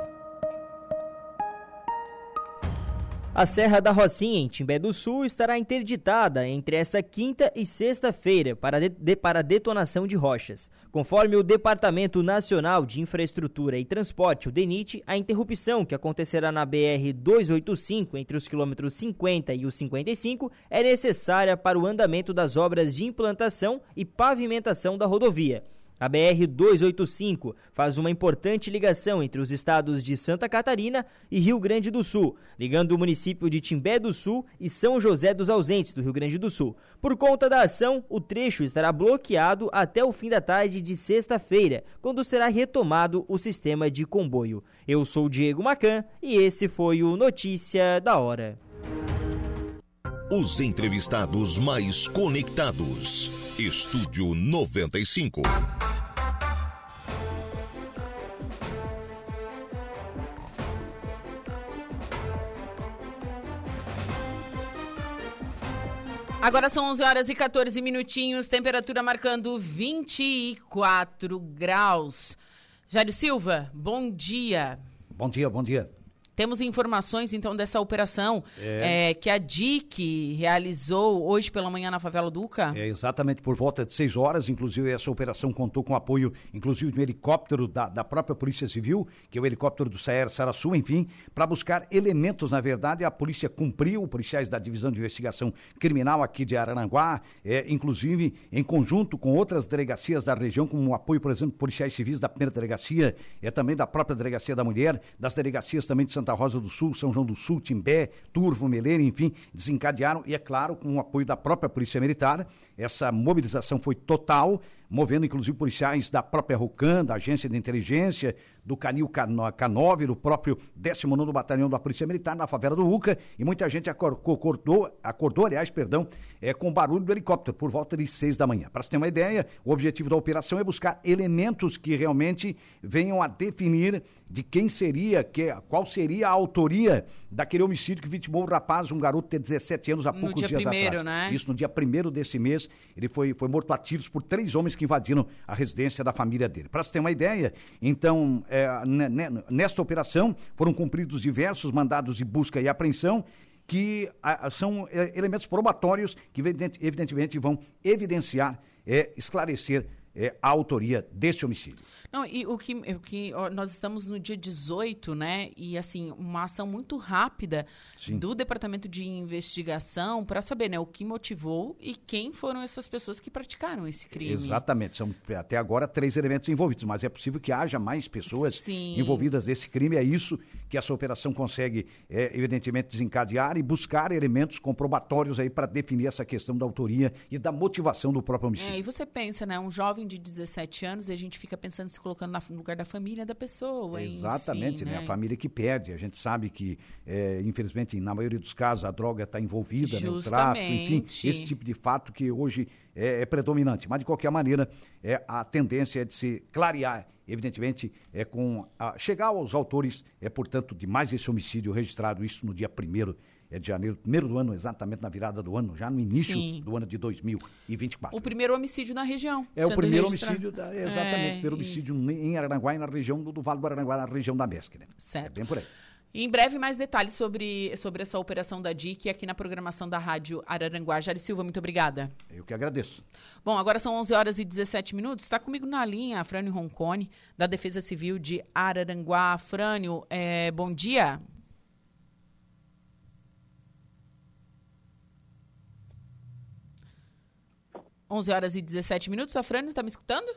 S4: A Serra da Rocinha, em Timbé do Sul, estará interditada entre esta quinta e sexta-feira para, de, para detonação de rochas. Conforme o Departamento Nacional de Infraestrutura e Transporte, o DENIT, a interrupção que acontecerá na BR-285 entre os quilômetros 50 e os 55 é necessária para o andamento das obras de implantação e pavimentação da rodovia. A BR-285 faz uma importante ligação entre os estados de Santa Catarina e Rio Grande do Sul, ligando o município de Timbé do Sul e São José dos Ausentes, do Rio Grande do Sul. Por conta da ação, o trecho estará bloqueado até o fim da tarde de sexta-feira, quando será retomado o sistema de comboio. Eu sou Diego Macan e esse foi o Notícia da Hora.
S3: Os entrevistados mais conectados. Estúdio 95.
S1: Agora são 11 horas e 14 minutinhos, temperatura marcando 24 graus. Jário Silva, bom dia.
S5: Bom dia, bom dia.
S1: Temos informações, então, dessa operação é. É, que a DIC realizou hoje pela manhã na favela do Uca?
S5: É, exatamente, por volta de 6 horas. Inclusive, essa operação contou com apoio, inclusive, de um helicóptero da, da própria Polícia Civil, que é o helicóptero do Saer Sarassu, enfim, para buscar elementos, na verdade. A polícia cumpriu, policiais da Divisão de Investigação Criminal aqui de Araranguá, é, inclusive em conjunto com outras delegacias da região, como o apoio, por exemplo, policiais civis da primeira delegacia, é também da própria Delegacia da Mulher, das delegacias também de Santa Santa Rosa do Sul, São João do Sul, Timbé, Turvo, Meleira, enfim, desencadearam e, é claro, com o apoio da própria Polícia Militar, essa mobilização foi total, movendo inclusive policiais da própria RUCAN, da Agência de Inteligência, do Canil K9, do próprio 19 Batalhão da Polícia Militar, na favela do Uca, e muita gente acordou, acordou aliás, perdão, é, com o barulho do helicóptero, por volta de seis da manhã. Para você ter uma ideia, o objetivo da operação é buscar elementos que realmente venham a definir de quem seria, que, qual seria a autoria daquele homicídio que vitimou o rapaz, um garoto de 17 anos, há poucos dias
S1: primeiro,
S5: atrás.
S1: Né?
S5: Isso no dia primeiro desse mês, ele foi, foi morto a tiros por três homens que invadiram a residência da família dele. Para você ter uma ideia, então, é, nesta operação foram cumpridos diversos mandados de busca e apreensão que a, são é, elementos probatórios que evidentemente vão evidenciar, é, esclarecer é, a autoria desse homicídio.
S1: Não, e o que, o que ó, nós estamos no dia 18, né? E assim, uma ação muito rápida Sim. do Departamento de Investigação para saber, né, o que motivou e quem foram essas pessoas que praticaram esse crime.
S5: Exatamente, são até agora três elementos envolvidos, mas é possível que haja mais pessoas
S1: Sim.
S5: envolvidas nesse crime. É isso que essa operação consegue, é, evidentemente, desencadear e buscar elementos comprobatórios aí para definir essa questão da autoria e da motivação do próprio homicídio.
S1: É, e você pensa, né, um jovem de 17 anos e a gente fica pensando, se colocando no lugar da família da pessoa.
S5: Exatamente,
S1: enfim,
S5: né?
S1: né?
S5: A família que perde. A gente sabe que, é, infelizmente, na maioria dos casos, a droga está envolvida, né? o tráfico, enfim, esse tipo de fato que hoje é, é predominante. Mas, de qualquer maneira, é, a tendência é de se clarear, evidentemente, é com a, chegar aos autores, é, portanto, de mais esse homicídio registrado, isso no dia 1 é de janeiro, primeiro do ano, exatamente na virada do ano, já no início
S1: Sim.
S5: do ano de 2024.
S1: O primeiro homicídio na região.
S5: É o primeiro
S1: registrado.
S5: homicídio, da, exatamente,
S1: É,
S5: o primeiro
S1: e-
S5: homicídio em Araranguá e na região do, do Vale do Araranguá, na região da Mesque, né?
S1: Certo.
S5: É bem por aí.
S1: Em breve, mais detalhes sobre, sobre essa operação da DIC aqui na programação da Rádio Araranguá. Jari Silva, muito obrigada.
S5: Eu que agradeço.
S1: Bom, agora são 11 horas e 17 minutos. Está comigo na linha a Frânio Roncone, da Defesa Civil de Araranguá. Frânio, é, bom dia. Onze horas e 17 minutos. A Frânio, está me escutando?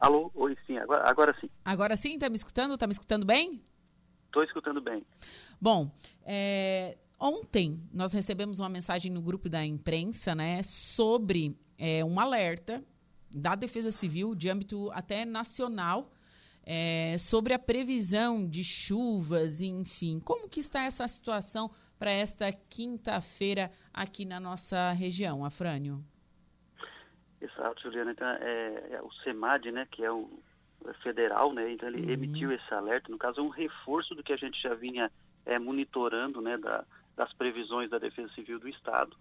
S6: Alô, oi, sim, agora, agora sim.
S1: Agora sim, está me escutando? Está me escutando bem?
S6: Estou escutando bem.
S1: Bom, é, ontem nós recebemos uma mensagem no grupo da imprensa, né, sobre é, um alerta da Defesa Civil de âmbito até nacional é, sobre a previsão de chuvas, enfim. Como que está essa situação para esta quinta-feira aqui na nossa região, Afrânio?
S6: Exato, Juliana. Então, é, é o CEMAD, né, que é o federal, né, então ele
S1: Uhum.
S6: emitiu esse alerta, no caso é um reforço do que a gente já vinha é, monitorando, né, da, das previsões da Defesa Civil do Estado.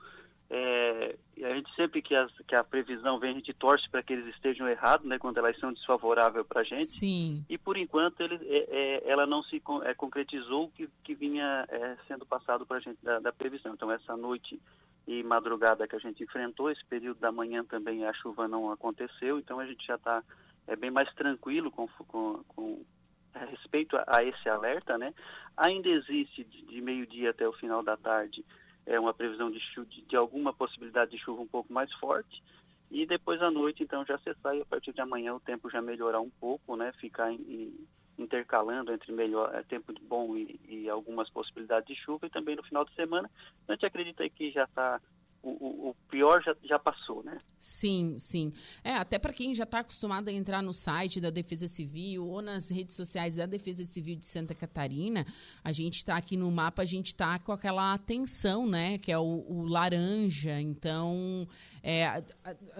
S6: É, e a gente sempre que, as, que a previsão vem, a gente torce para que eles estejam errados, né, quando elas são desfavoráveis para a gente.
S1: Sim.
S6: E por enquanto ele, é, é, ela não se é, concretizou o que, que vinha é, sendo passado para a gente da, da previsão. Então essa noite e madrugada que a gente enfrentou, esse período da manhã também a chuva não aconteceu, então a gente já está é, bem mais tranquilo com, com, com a respeito a, a esse alerta, né? Ainda existe de, de meio-dia até o final da tarde é uma previsão de, chu- de, de alguma possibilidade de chuva um pouco mais forte. E depois à noite, então, já cessar e a partir de amanhã o tempo já melhorar um pouco, né? Ficar em- em- intercalando entre melhor é, tempo bom e, e algumas possibilidades de chuva e também no final de semana. A gente acredita que já está o, o- pior já, já passou, né?
S1: Sim, sim. É, até para quem já está acostumado a entrar no site da Defesa Civil ou nas redes sociais da Defesa Civil de Santa Catarina, a gente está aqui no mapa, a gente está com aquela atenção, né? Que é o, o laranja. Então, é,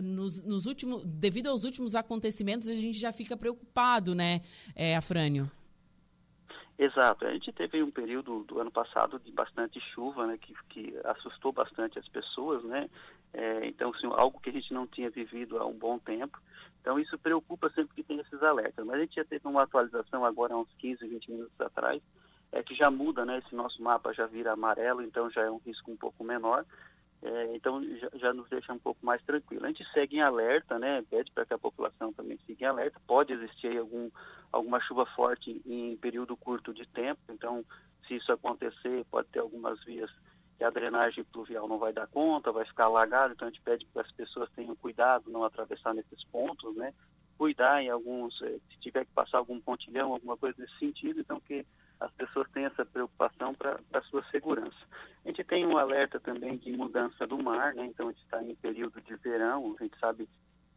S1: nos, nos últimos, devido aos últimos acontecimentos, a gente já fica preocupado, né, é, Afrânio?
S6: Exato. A gente teve um período do ano passado de bastante chuva, né, que, que assustou bastante as pessoas, né? É, então, assim, algo que a gente não tinha vivido há um bom tempo. Então, isso preocupa sempre que tem esses alertas. Mas a gente já teve uma atualização agora, há uns 15, 20 minutos atrás, é que já muda, né? Esse nosso mapa já vira amarelo, então já é um risco um pouco menor. É, então já, já nos deixa um pouco mais tranquilo. A gente segue em alerta, né? Pede para que a população também siga em alerta. Pode existir algum, alguma chuva forte em período curto de tempo, então se isso acontecer, pode ter algumas vias que a drenagem pluvial não vai dar conta, vai ficar alagado, então a gente pede que as pessoas tenham cuidado, não atravessar nesses pontos, né? Cuidar em alguns, eh, se tiver que passar algum pontilhão, alguma coisa nesse sentido, então que as pessoas tenham essa preocupação para a sua segurança. A gente tem um alerta também de mudança do mar, né? Então a gente está em período de verão, a gente sabe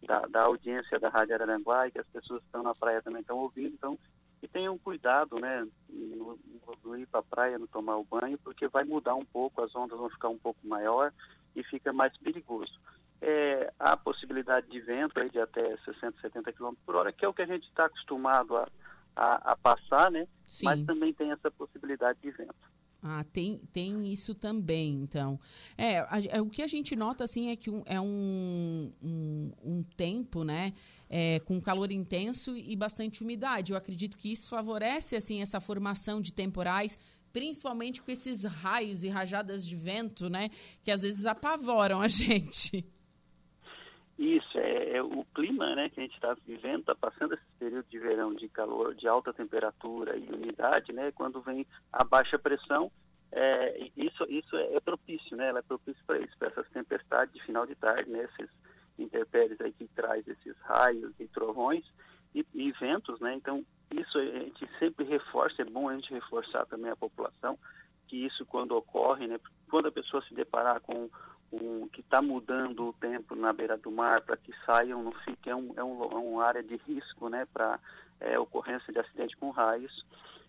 S6: da, da audiência da Rádio Araranguá e que as pessoas que estão na praia também estão ouvindo, então que tenham cuidado, né, no, no ir para a praia, no tomar o banho, porque vai mudar um pouco, as ondas vão ficar um pouco maior e fica mais perigoso. É, há possibilidade de vento aí de até 60, 70 km por hora, que é o que a gente está acostumado a, a, a passar, né?
S1: Sim.
S6: Mas também tem essa possibilidade de vento.
S1: Ah, tem, tem isso também, então. É, a- o que a gente nota, assim, é que um- é um, um, um tempo, né, é, com calor intenso e bastante umidade. Eu acredito que isso favorece, assim, essa formação de temporais, principalmente com esses raios e rajadas de vento, né, que às vezes apavoram a gente.
S6: Isso, é, é o clima né, que a gente está vivendo, está passando esse período de verão de calor, de alta temperatura e umidade, né? Quando vem a baixa pressão, é, isso, isso é, é propício, né? Ela é propício para isso, para essas tempestades de final de tarde, né? Esses intempéries aí que traz esses raios e trovões e, e ventos, né? Então, isso a gente sempre reforça, é bom a gente reforçar também a população que isso quando ocorre, né? Quando a pessoa se deparar com um, que está mudando o tempo na beira do mar para que saiam, não fique, é, um, é, um, é uma área de risco né, para é, ocorrência de acidente com raios.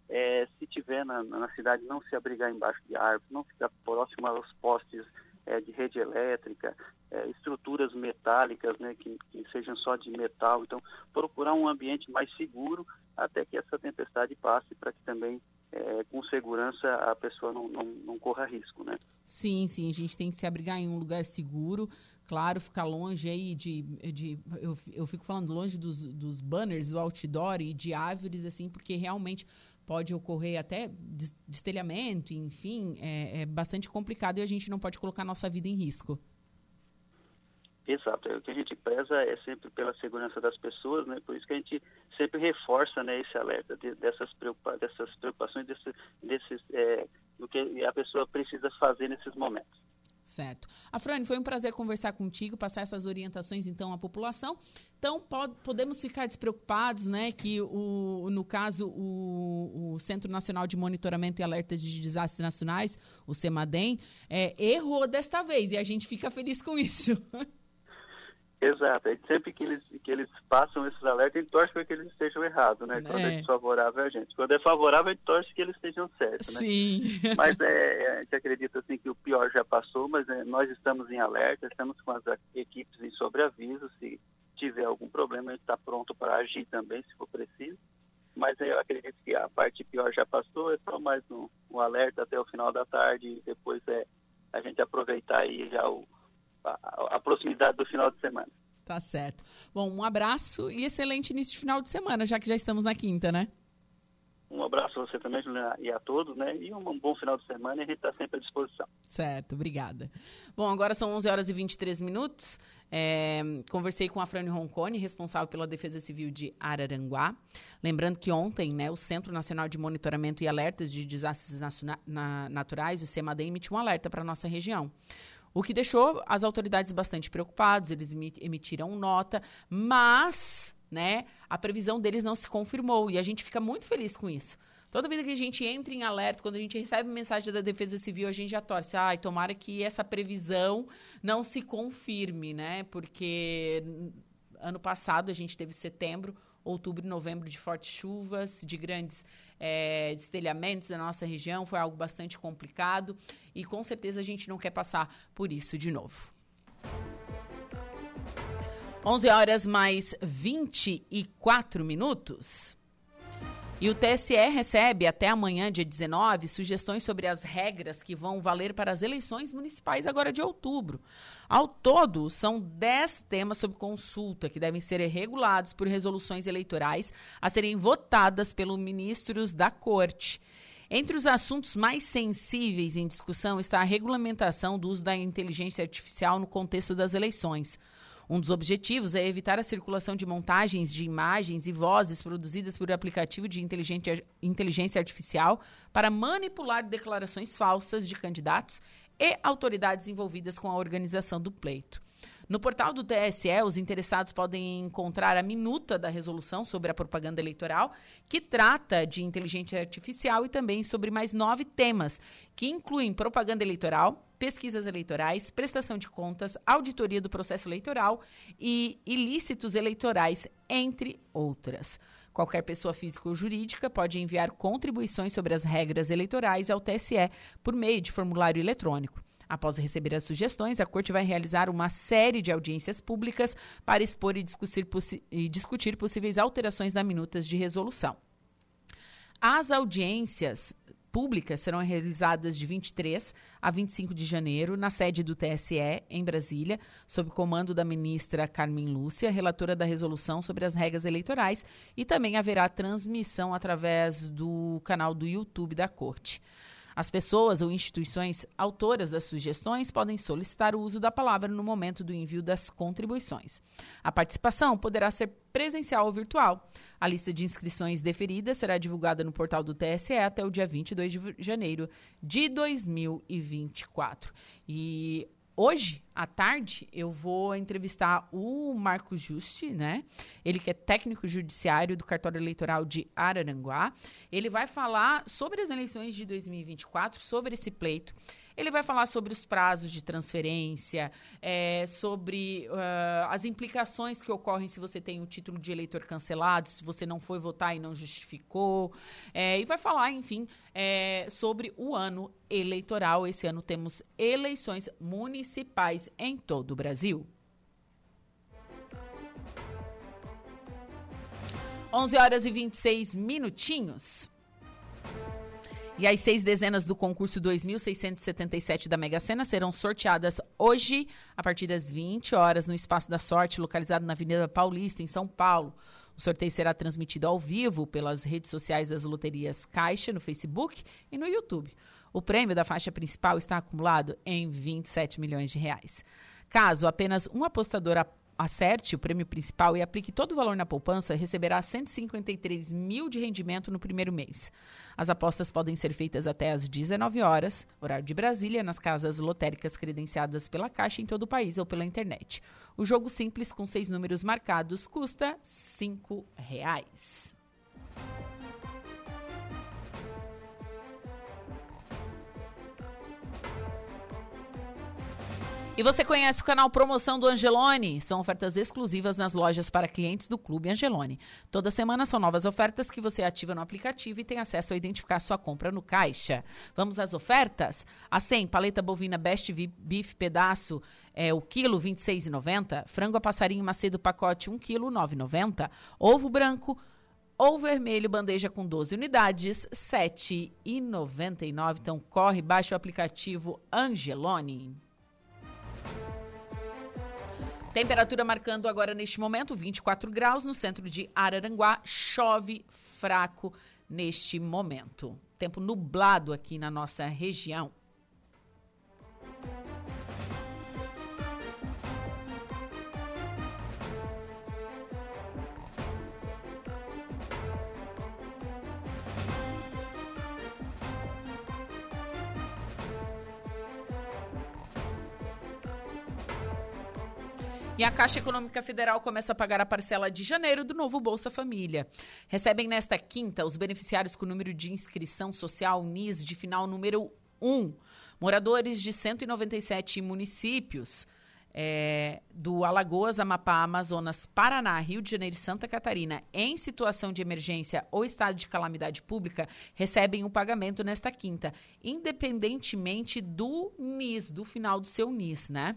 S6: É, se tiver na, na, cidade, não se abrigar embaixo de árvores, não ficar próximo aos postes é, de rede elétrica, é, estruturas metálicas, né, que, que, sejam só de metal. Então, procurar um ambiente mais seguro até que essa tempestade passe, para que também é, com segurança a pessoa não, não, não, corra risco, né?
S1: Sim, sim, a gente tem que se abrigar em um lugar seguro, claro, ficar longe aí de, de eu, eu fico falando longe dos, dos banners, do outdoor e de árvores, assim, porque realmente pode ocorrer até destelhamento, enfim, é, é bastante complicado e a gente não pode colocar nossa vida em risco.
S6: Exato, é, o que a gente preza é sempre pela segurança das pessoas, né? Por isso que a gente sempre reforça, né, esse alerta de, dessas, preocupa dessas preocupações, desse, desses, é, do que a pessoa precisa fazer nesses momentos.
S1: Certo. Afrani, foi um prazer conversar contigo, passar essas orientações então à população. Então, pod podemos ficar despreocupados, né, que o, no caso o, o, Centro Nacional de Monitoramento e Alertas de Desastres Nacionais, o CEMADEM, é, errou desta vez e a gente fica feliz com isso.
S6: Exato. É sempre que eles, que eles passam esses alertas, a gente torce para que eles estejam errados, né? Quando é, é desfavorável a gente. Quando é favorável, a gente torce que eles estejam certos,
S1: né? Sim.
S6: Mas é, a gente acredita assim que o pior já passou, mas é, nós estamos em alerta, estamos com as equipes em sobreaviso. Se tiver algum problema, a gente está pronto para agir também, se for preciso. Mas eu acredito que a parte pior já passou, é só mais um, um alerta até o final da tarde e depois é a gente aproveitar aí já o a, a proximidade do final de semana.
S1: Tá certo. Bom, um abraço e excelente início de final de semana, já que já estamos na quinta, né?
S6: Um abraço a você também, Juliana, e a todos, né? E um bom final de semana e a gente está sempre à disposição.
S1: Certo, obrigada. Bom, agora são 11 horas e 23 minutos. É, conversei com a Frane Roncone, responsável pela Defesa Civil de Araranguá. Lembrando que ontem, né, o Centro Nacional de Monitoramento e Alertas de Desastres Naturais, o CEMADEM, emitiu um alerta para a nossa região. O que deixou as autoridades bastante preocupados, eles emitiram nota, mas né, a previsão deles não se confirmou e a gente fica muito feliz com isso. Toda vida que a gente entra em alerta, quando a gente recebe mensagem da Defesa Civil, a gente já torce. Ai, tomara que essa previsão não se confirme, né? Porque ano passado a gente teve setembro, outubro e novembro de fortes chuvas, de grandes é, destelhamentos na nossa região. Foi algo bastante complicado e com certeza a gente não quer passar por isso de novo. 11 horas mais 24 minutos. E o TSE recebe até amanhã, dia 19, sugestões sobre as regras que vão valer para as eleições municipais agora de outubro. Ao todo, são 10 temas sob consulta que devem ser regulados por resoluções eleitorais a serem votadas pelos ministros da Corte. Entre os assuntos mais sensíveis em discussão está a regulamentação do uso da inteligência artificial no contexto das eleições. Um dos objetivos é evitar a circulação de montagens de imagens e vozes produzidas por aplicativo de inteligência artificial para manipular declarações falsas de candidatos e autoridades envolvidas com a organização do pleito. No portal do TSE, os interessados podem encontrar a minuta da resolução sobre a propaganda eleitoral, que trata de inteligência artificial e também sobre mais nove temas, que incluem propaganda eleitoral, pesquisas eleitorais, prestação de contas, auditoria do processo eleitoral e ilícitos eleitorais, entre outras. Qualquer pessoa física ou jurídica pode enviar contribuições sobre as regras eleitorais ao TSE por meio de formulário eletrônico. Após receber as sugestões, a Corte vai realizar uma série de audiências públicas para expor e discutir, e discutir possíveis alterações na minutas de resolução. As audiências públicas serão realizadas de 23 a 25 de janeiro na sede do TSE, em Brasília, sob comando da ministra Carmen Lúcia, relatora da resolução sobre as regras eleitorais, e também haverá transmissão através do canal do YouTube da Corte. As pessoas ou instituições autoras das sugestões podem solicitar o uso da palavra no momento do envio das contribuições. A participação poderá ser presencial ou virtual. A lista de inscrições deferidas será divulgada no portal do TSE até o dia 22 de janeiro de 2024. E hoje, à tarde, eu vou entrevistar o Marco Juste, né? Ele que é técnico judiciário do cartório eleitoral de Araranguá. Ele vai falar sobre as eleições de 2024, sobre esse pleito. Ele vai falar sobre os prazos de transferência, é, sobre uh, as implicações que ocorrem se você tem o título de eleitor cancelado, se você não foi votar e não justificou. É, e vai falar, enfim, é, sobre o ano eleitoral. Esse ano temos eleições municipais em todo o Brasil. 11 horas e 26 minutinhos. E as seis dezenas do concurso 2677 da Mega Sena serão sorteadas hoje, a partir das 20 horas, no Espaço da Sorte, localizado na Avenida Paulista, em São Paulo. O sorteio será transmitido ao vivo pelas redes sociais das loterias Caixa, no Facebook e no YouTube. O prêmio da faixa principal está acumulado em 27 milhões de reais. Caso apenas um apostador acerte o prêmio principal e aplique todo o valor na poupança, receberá 153 mil de rendimento no primeiro mês. As apostas podem ser feitas até às 19 horas, horário de Brasília, nas casas lotéricas credenciadas pela Caixa em todo o país ou pela internet. O jogo simples com seis números marcados custa R$ 5 E você conhece o canal Promoção do Angelone? São ofertas exclusivas nas lojas para clientes do Clube Angelone. Toda semana são novas ofertas que você ativa no aplicativo e tem acesso a identificar sua compra no caixa. Vamos às ofertas? A 100, paleta bovina Best Beef pedaço, é, o quilo R$ 26,90. Frango a passarinho macedo pacote 1 quilo R$ 9,90. Ovo branco ou vermelho, bandeja com 12 unidades, R$ 7,99. Então corre, baixa o aplicativo Angelone. Temperatura marcando agora neste momento 24 graus no centro de Araranguá. Chove fraco neste momento. Tempo nublado aqui na nossa região. E a Caixa Econômica Federal começa a pagar a parcela de janeiro do novo Bolsa Família. Recebem nesta quinta os beneficiários com o número de inscrição social NIS de final número 1. Moradores de 197 municípios é, do Alagoas, Amapá, Amazonas, Paraná, Rio de Janeiro e Santa Catarina em situação de emergência ou estado de calamidade pública recebem o pagamento nesta quinta, independentemente do NIS, do final do seu NIS, né?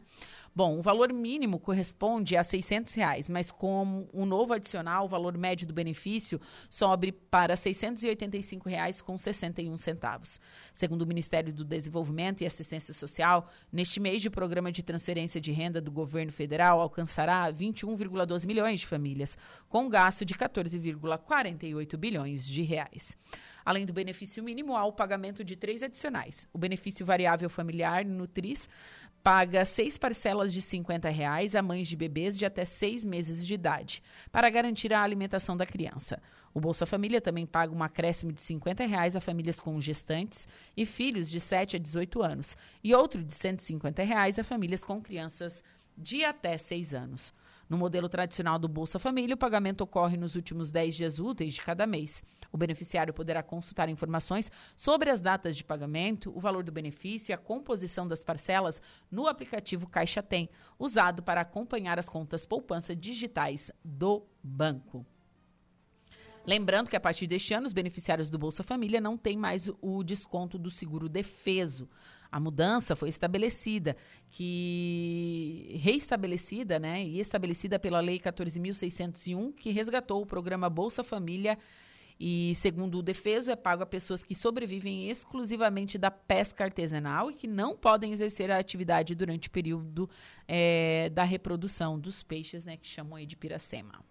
S1: Bom, o valor mínimo corresponde a 600 reais, mas com o um novo adicional, o valor médio do benefício sobe para R$ 685,61 centavos. Segundo o Ministério do Desenvolvimento e Assistência Social, neste mês de programa de transferência de renda do governo federal alcançará 21,12 milhões de famílias, com um gasto de 14,48 bilhões de reais. Além do benefício mínimo, há o pagamento de três adicionais. O benefício variável familiar Nutris paga seis parcelas de 50 reais a mães de bebês de até seis meses de idade, para garantir a alimentação da criança. O Bolsa Família também paga um acréscimo de 50 reais a famílias com gestantes e filhos de 7 a 18 anos, e outro de 150 reais a famílias com crianças de até 6 anos. No modelo tradicional do Bolsa Família, o pagamento ocorre nos últimos 10 dias úteis de cada mês. O beneficiário poderá consultar informações sobre as datas de pagamento, o valor do benefício e a composição das parcelas no aplicativo Caixa Tem, usado para acompanhar as contas poupança digitais do banco. Lembrando que a partir deste ano, os beneficiários do Bolsa Família não têm mais o desconto do seguro defeso a mudança foi estabelecida, que reestabelecida, né, e estabelecida pela Lei 14.601, que resgatou o programa Bolsa Família e, segundo o defeso, é pago a pessoas que sobrevivem exclusivamente da pesca artesanal e que não podem exercer a atividade durante o período é, da reprodução dos peixes, né, que chamam aí de piracema.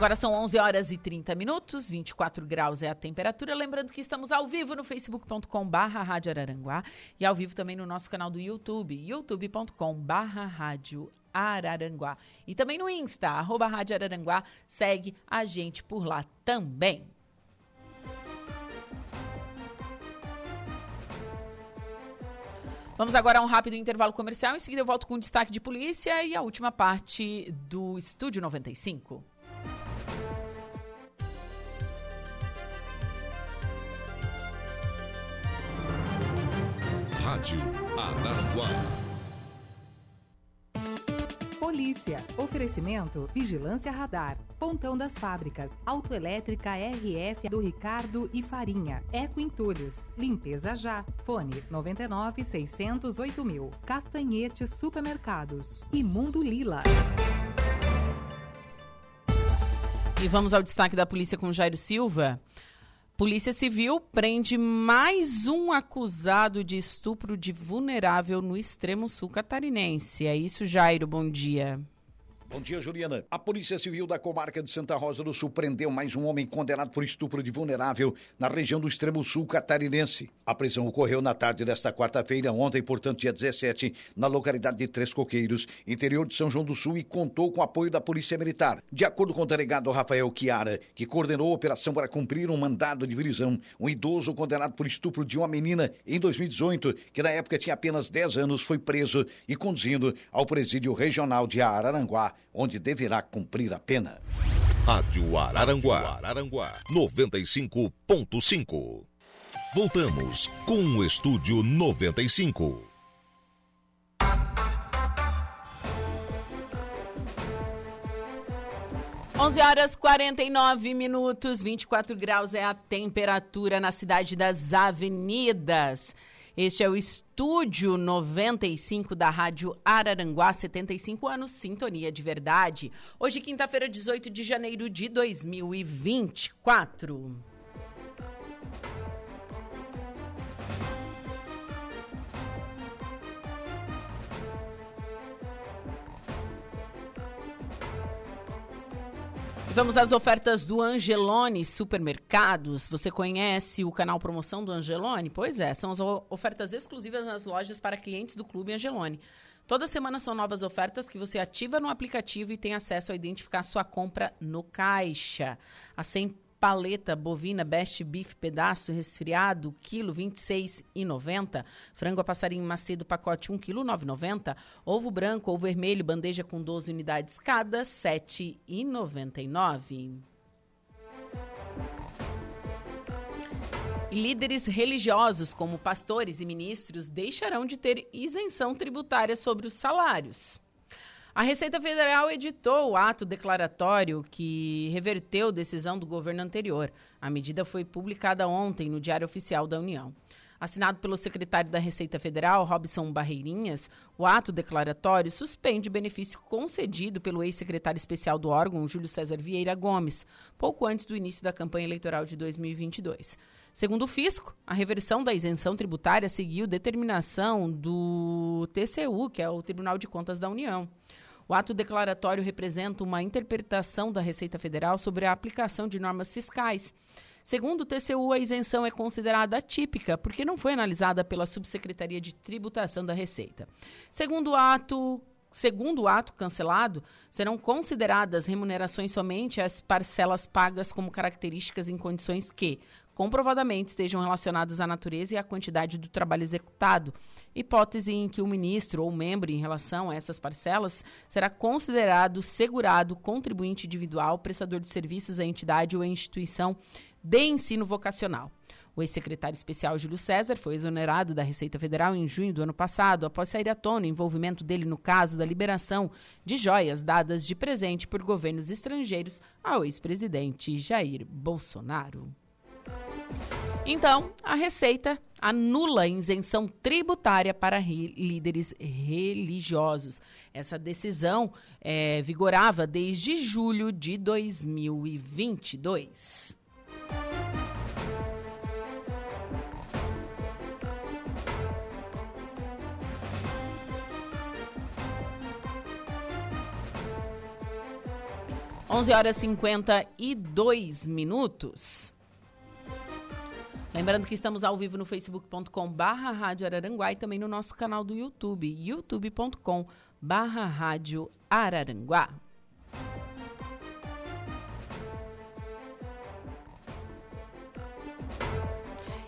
S1: Agora são 11 horas e 30 minutos, 24 graus é a temperatura. Lembrando que estamos ao vivo no facebook.com barra Rádio Araranguá e ao vivo também no nosso canal do YouTube, youtube.com barra Rádio Araranguá. E também no Insta, arroba Rádio Araranguá, segue a gente por lá também. Vamos agora a um rápido intervalo comercial. Em seguida, eu volto com o destaque de polícia e a última parte do Estúdio 95.
S3: Rádio Araranguá.
S7: Polícia. Oferecimento Vigilância Radar. Pontão das Fábricas. Autoelétrica RF do Ricardo e Farinha. Eco Entulhos. Limpeza já. Fone 99 608 mil. Castanhetes Supermercados. E Mundo Lila.
S1: E vamos ao destaque da polícia com Jairo Silva. Polícia Civil prende mais um acusado de estupro de vulnerável no extremo sul catarinense. É isso, Jairo. Bom dia.
S5: Bom dia, Juliana. A Polícia Civil da comarca de Santa Rosa do Sul prendeu mais um homem condenado por estupro de vulnerável na região do extremo sul catarinense. A prisão ocorreu na tarde desta quarta-feira, ontem, portanto, dia 17, na localidade de Três Coqueiros, interior de São João do Sul, e contou com apoio da Polícia Militar. De acordo com o delegado Rafael Chiara, que coordenou a operação para cumprir um mandado de prisão, um idoso condenado por estupro de uma menina em 2018, que na época tinha apenas 10 anos, foi preso e conduzido ao presídio regional de Araranguá onde deverá cumprir a pena.
S3: Rádio Araranguá, Araranguá 95.5. Voltamos com o Estúdio 95.
S1: Onze horas 49 minutos, 24 graus é a temperatura na cidade das avenidas. Este é o Estúdio 95 da Rádio Araranguá, 75 anos, sintonia de verdade. Hoje, quinta-feira, 18 de janeiro de 2024. Vamos às ofertas do Angelone Supermercados. Você conhece o canal Promoção do Angelone? Pois é, são as ofertas exclusivas nas lojas para clientes do Clube Angelone. Toda semana são novas ofertas que você ativa no aplicativo e tem acesso a identificar sua compra no caixa. A 100 paleta bovina Best Beef pedaço resfriado, quilo 26,90. Frango a passarinho macedo, pacote 1 quilo 9,90. Ovo branco ou vermelho, bandeja com 12 unidades cada, 7,99. líderes religiosos, como pastores e ministros, deixarão de ter isenção tributária sobre os salários. A Receita Federal editou o ato declaratório que reverteu decisão do governo anterior. A medida foi publicada ontem no Diário Oficial da União. Assinado pelo secretário da Receita Federal, Robson Barreirinhas, o ato declaratório suspende o benefício concedido pelo ex-secretário especial do órgão, Júlio César Vieira Gomes, pouco antes do início da campanha eleitoral de 2022. Segundo o fisco, a reversão da isenção tributária seguiu determinação do TCU, que é o Tribunal de Contas da União. O ato declaratório representa uma interpretação da Receita Federal sobre a aplicação de normas fiscais. Segundo o TCU, a isenção é considerada atípica porque não foi analisada pela Subsecretaria de Tributação da Receita. Segundo o ato, Segundo o ato cancelado, serão consideradas remunerações somente as parcelas pagas como características em condições que, comprovadamente estejam relacionadas à natureza e à quantidade do trabalho executado, hipótese em que o ministro ou membro em relação a essas parcelas será considerado segurado contribuinte individual, prestador de serviços à entidade ou à instituição de ensino vocacional. O ex-secretário especial Júlio César foi exonerado da Receita Federal em junho do ano passado, após sair à tona o envolvimento dele no caso da liberação de joias dadas de presente por governos estrangeiros ao ex-presidente Jair Bolsonaro. Então, a Receita anula a isenção tributária para líderes religiosos. Essa decisão é, vigorava desde julho de 2022. Onze horas cinquenta e dois minutos. Lembrando que estamos ao vivo no facebook.com barra Rádio Araranguá e também no nosso canal do YouTube, youtube.com barra Rádio Araranguá.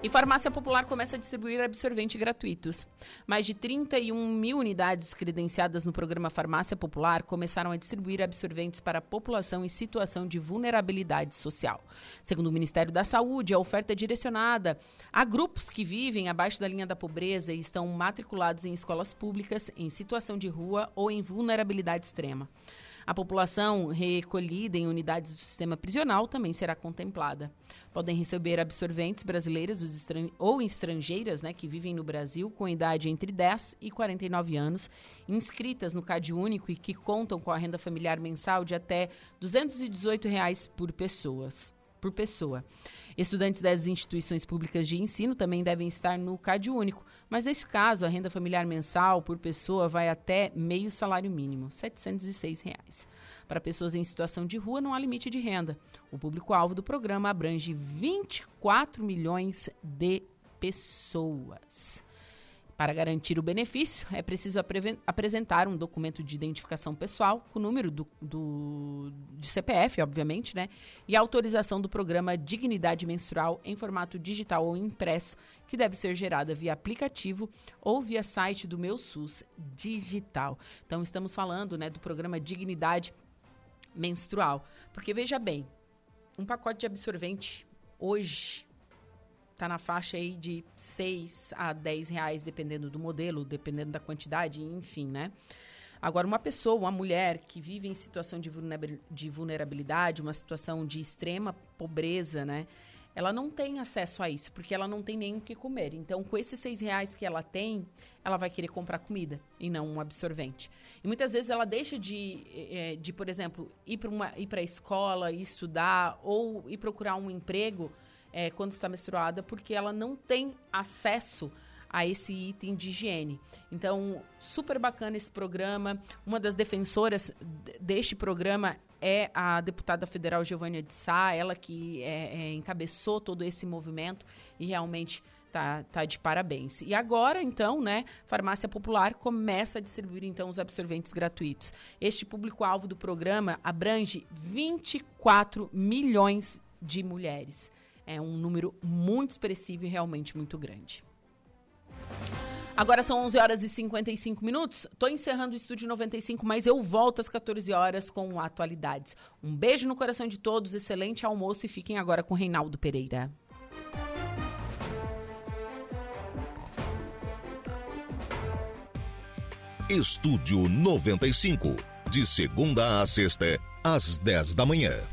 S1: E Farmácia Popular começa a distribuir absorvente gratuitos. Mais de 31 mil unidades credenciadas no programa Farmácia Popular começaram a distribuir absorventes para a população em situação de vulnerabilidade social. Segundo o Ministério da Saúde, a oferta é direcionada a grupos que vivem abaixo da linha da pobreza e estão matriculados em escolas públicas, em situação de rua ou em vulnerabilidade extrema. A população recolhida em unidades do sistema prisional também será contemplada. Podem receber absorventes brasileiras ou estrangeiras né, que vivem no Brasil com idade entre 10 e 49 anos, inscritas no CAD Único e que contam com a renda familiar mensal de até 218 reais por pessoas por pessoa. Estudantes das instituições públicas de ensino também devem estar no CAD único, mas neste caso a renda familiar mensal por pessoa vai até meio salário mínimo, 706 reais. Para pessoas em situação de rua não há limite de renda. O público-alvo do programa abrange 24 milhões de pessoas. Para garantir o benefício, é preciso apresentar um documento de identificação pessoal, com o número do, do, de CPF, obviamente, né? E autorização do programa Dignidade Menstrual em formato digital ou impresso, que deve ser gerada via aplicativo ou via site do Meu SUS Digital. Então, estamos falando né, do programa Dignidade Menstrual. Porque, veja bem, um pacote de absorvente hoje está na faixa aí de 6 a 10 reais, dependendo do modelo, dependendo da quantidade, enfim, né? Agora, uma pessoa, uma mulher que vive em situação de vulnerabilidade, uma situação de extrema pobreza, né? Ela não tem acesso a isso, porque ela não tem nem o que comer. Então, com esses seis reais que ela tem, ela vai querer comprar comida e não um absorvente. E muitas vezes ela deixa de, eh, de por exemplo, ir para a escola, estudar ou ir procurar um emprego é, quando está menstruada, porque ela não tem acesso a esse item de higiene. Então, super bacana esse programa. Uma das defensoras deste programa é a deputada federal Giovânia de Sá, ela que é, é, encabeçou todo esse movimento e realmente tá, tá de parabéns. E agora, então, né, Farmácia Popular começa a distribuir então os absorventes gratuitos. Este público-alvo do programa abrange 24 milhões de mulheres. É um número muito expressivo e realmente muito grande. Agora são 11 horas e 55 minutos. Estou encerrando o Estúdio 95, mas eu volto às 14 horas com atualidades. Um beijo no coração de todos, excelente almoço e fiquem agora com Reinaldo Pereira.
S3: Estúdio 95, de segunda a sexta, às 10 da manhã.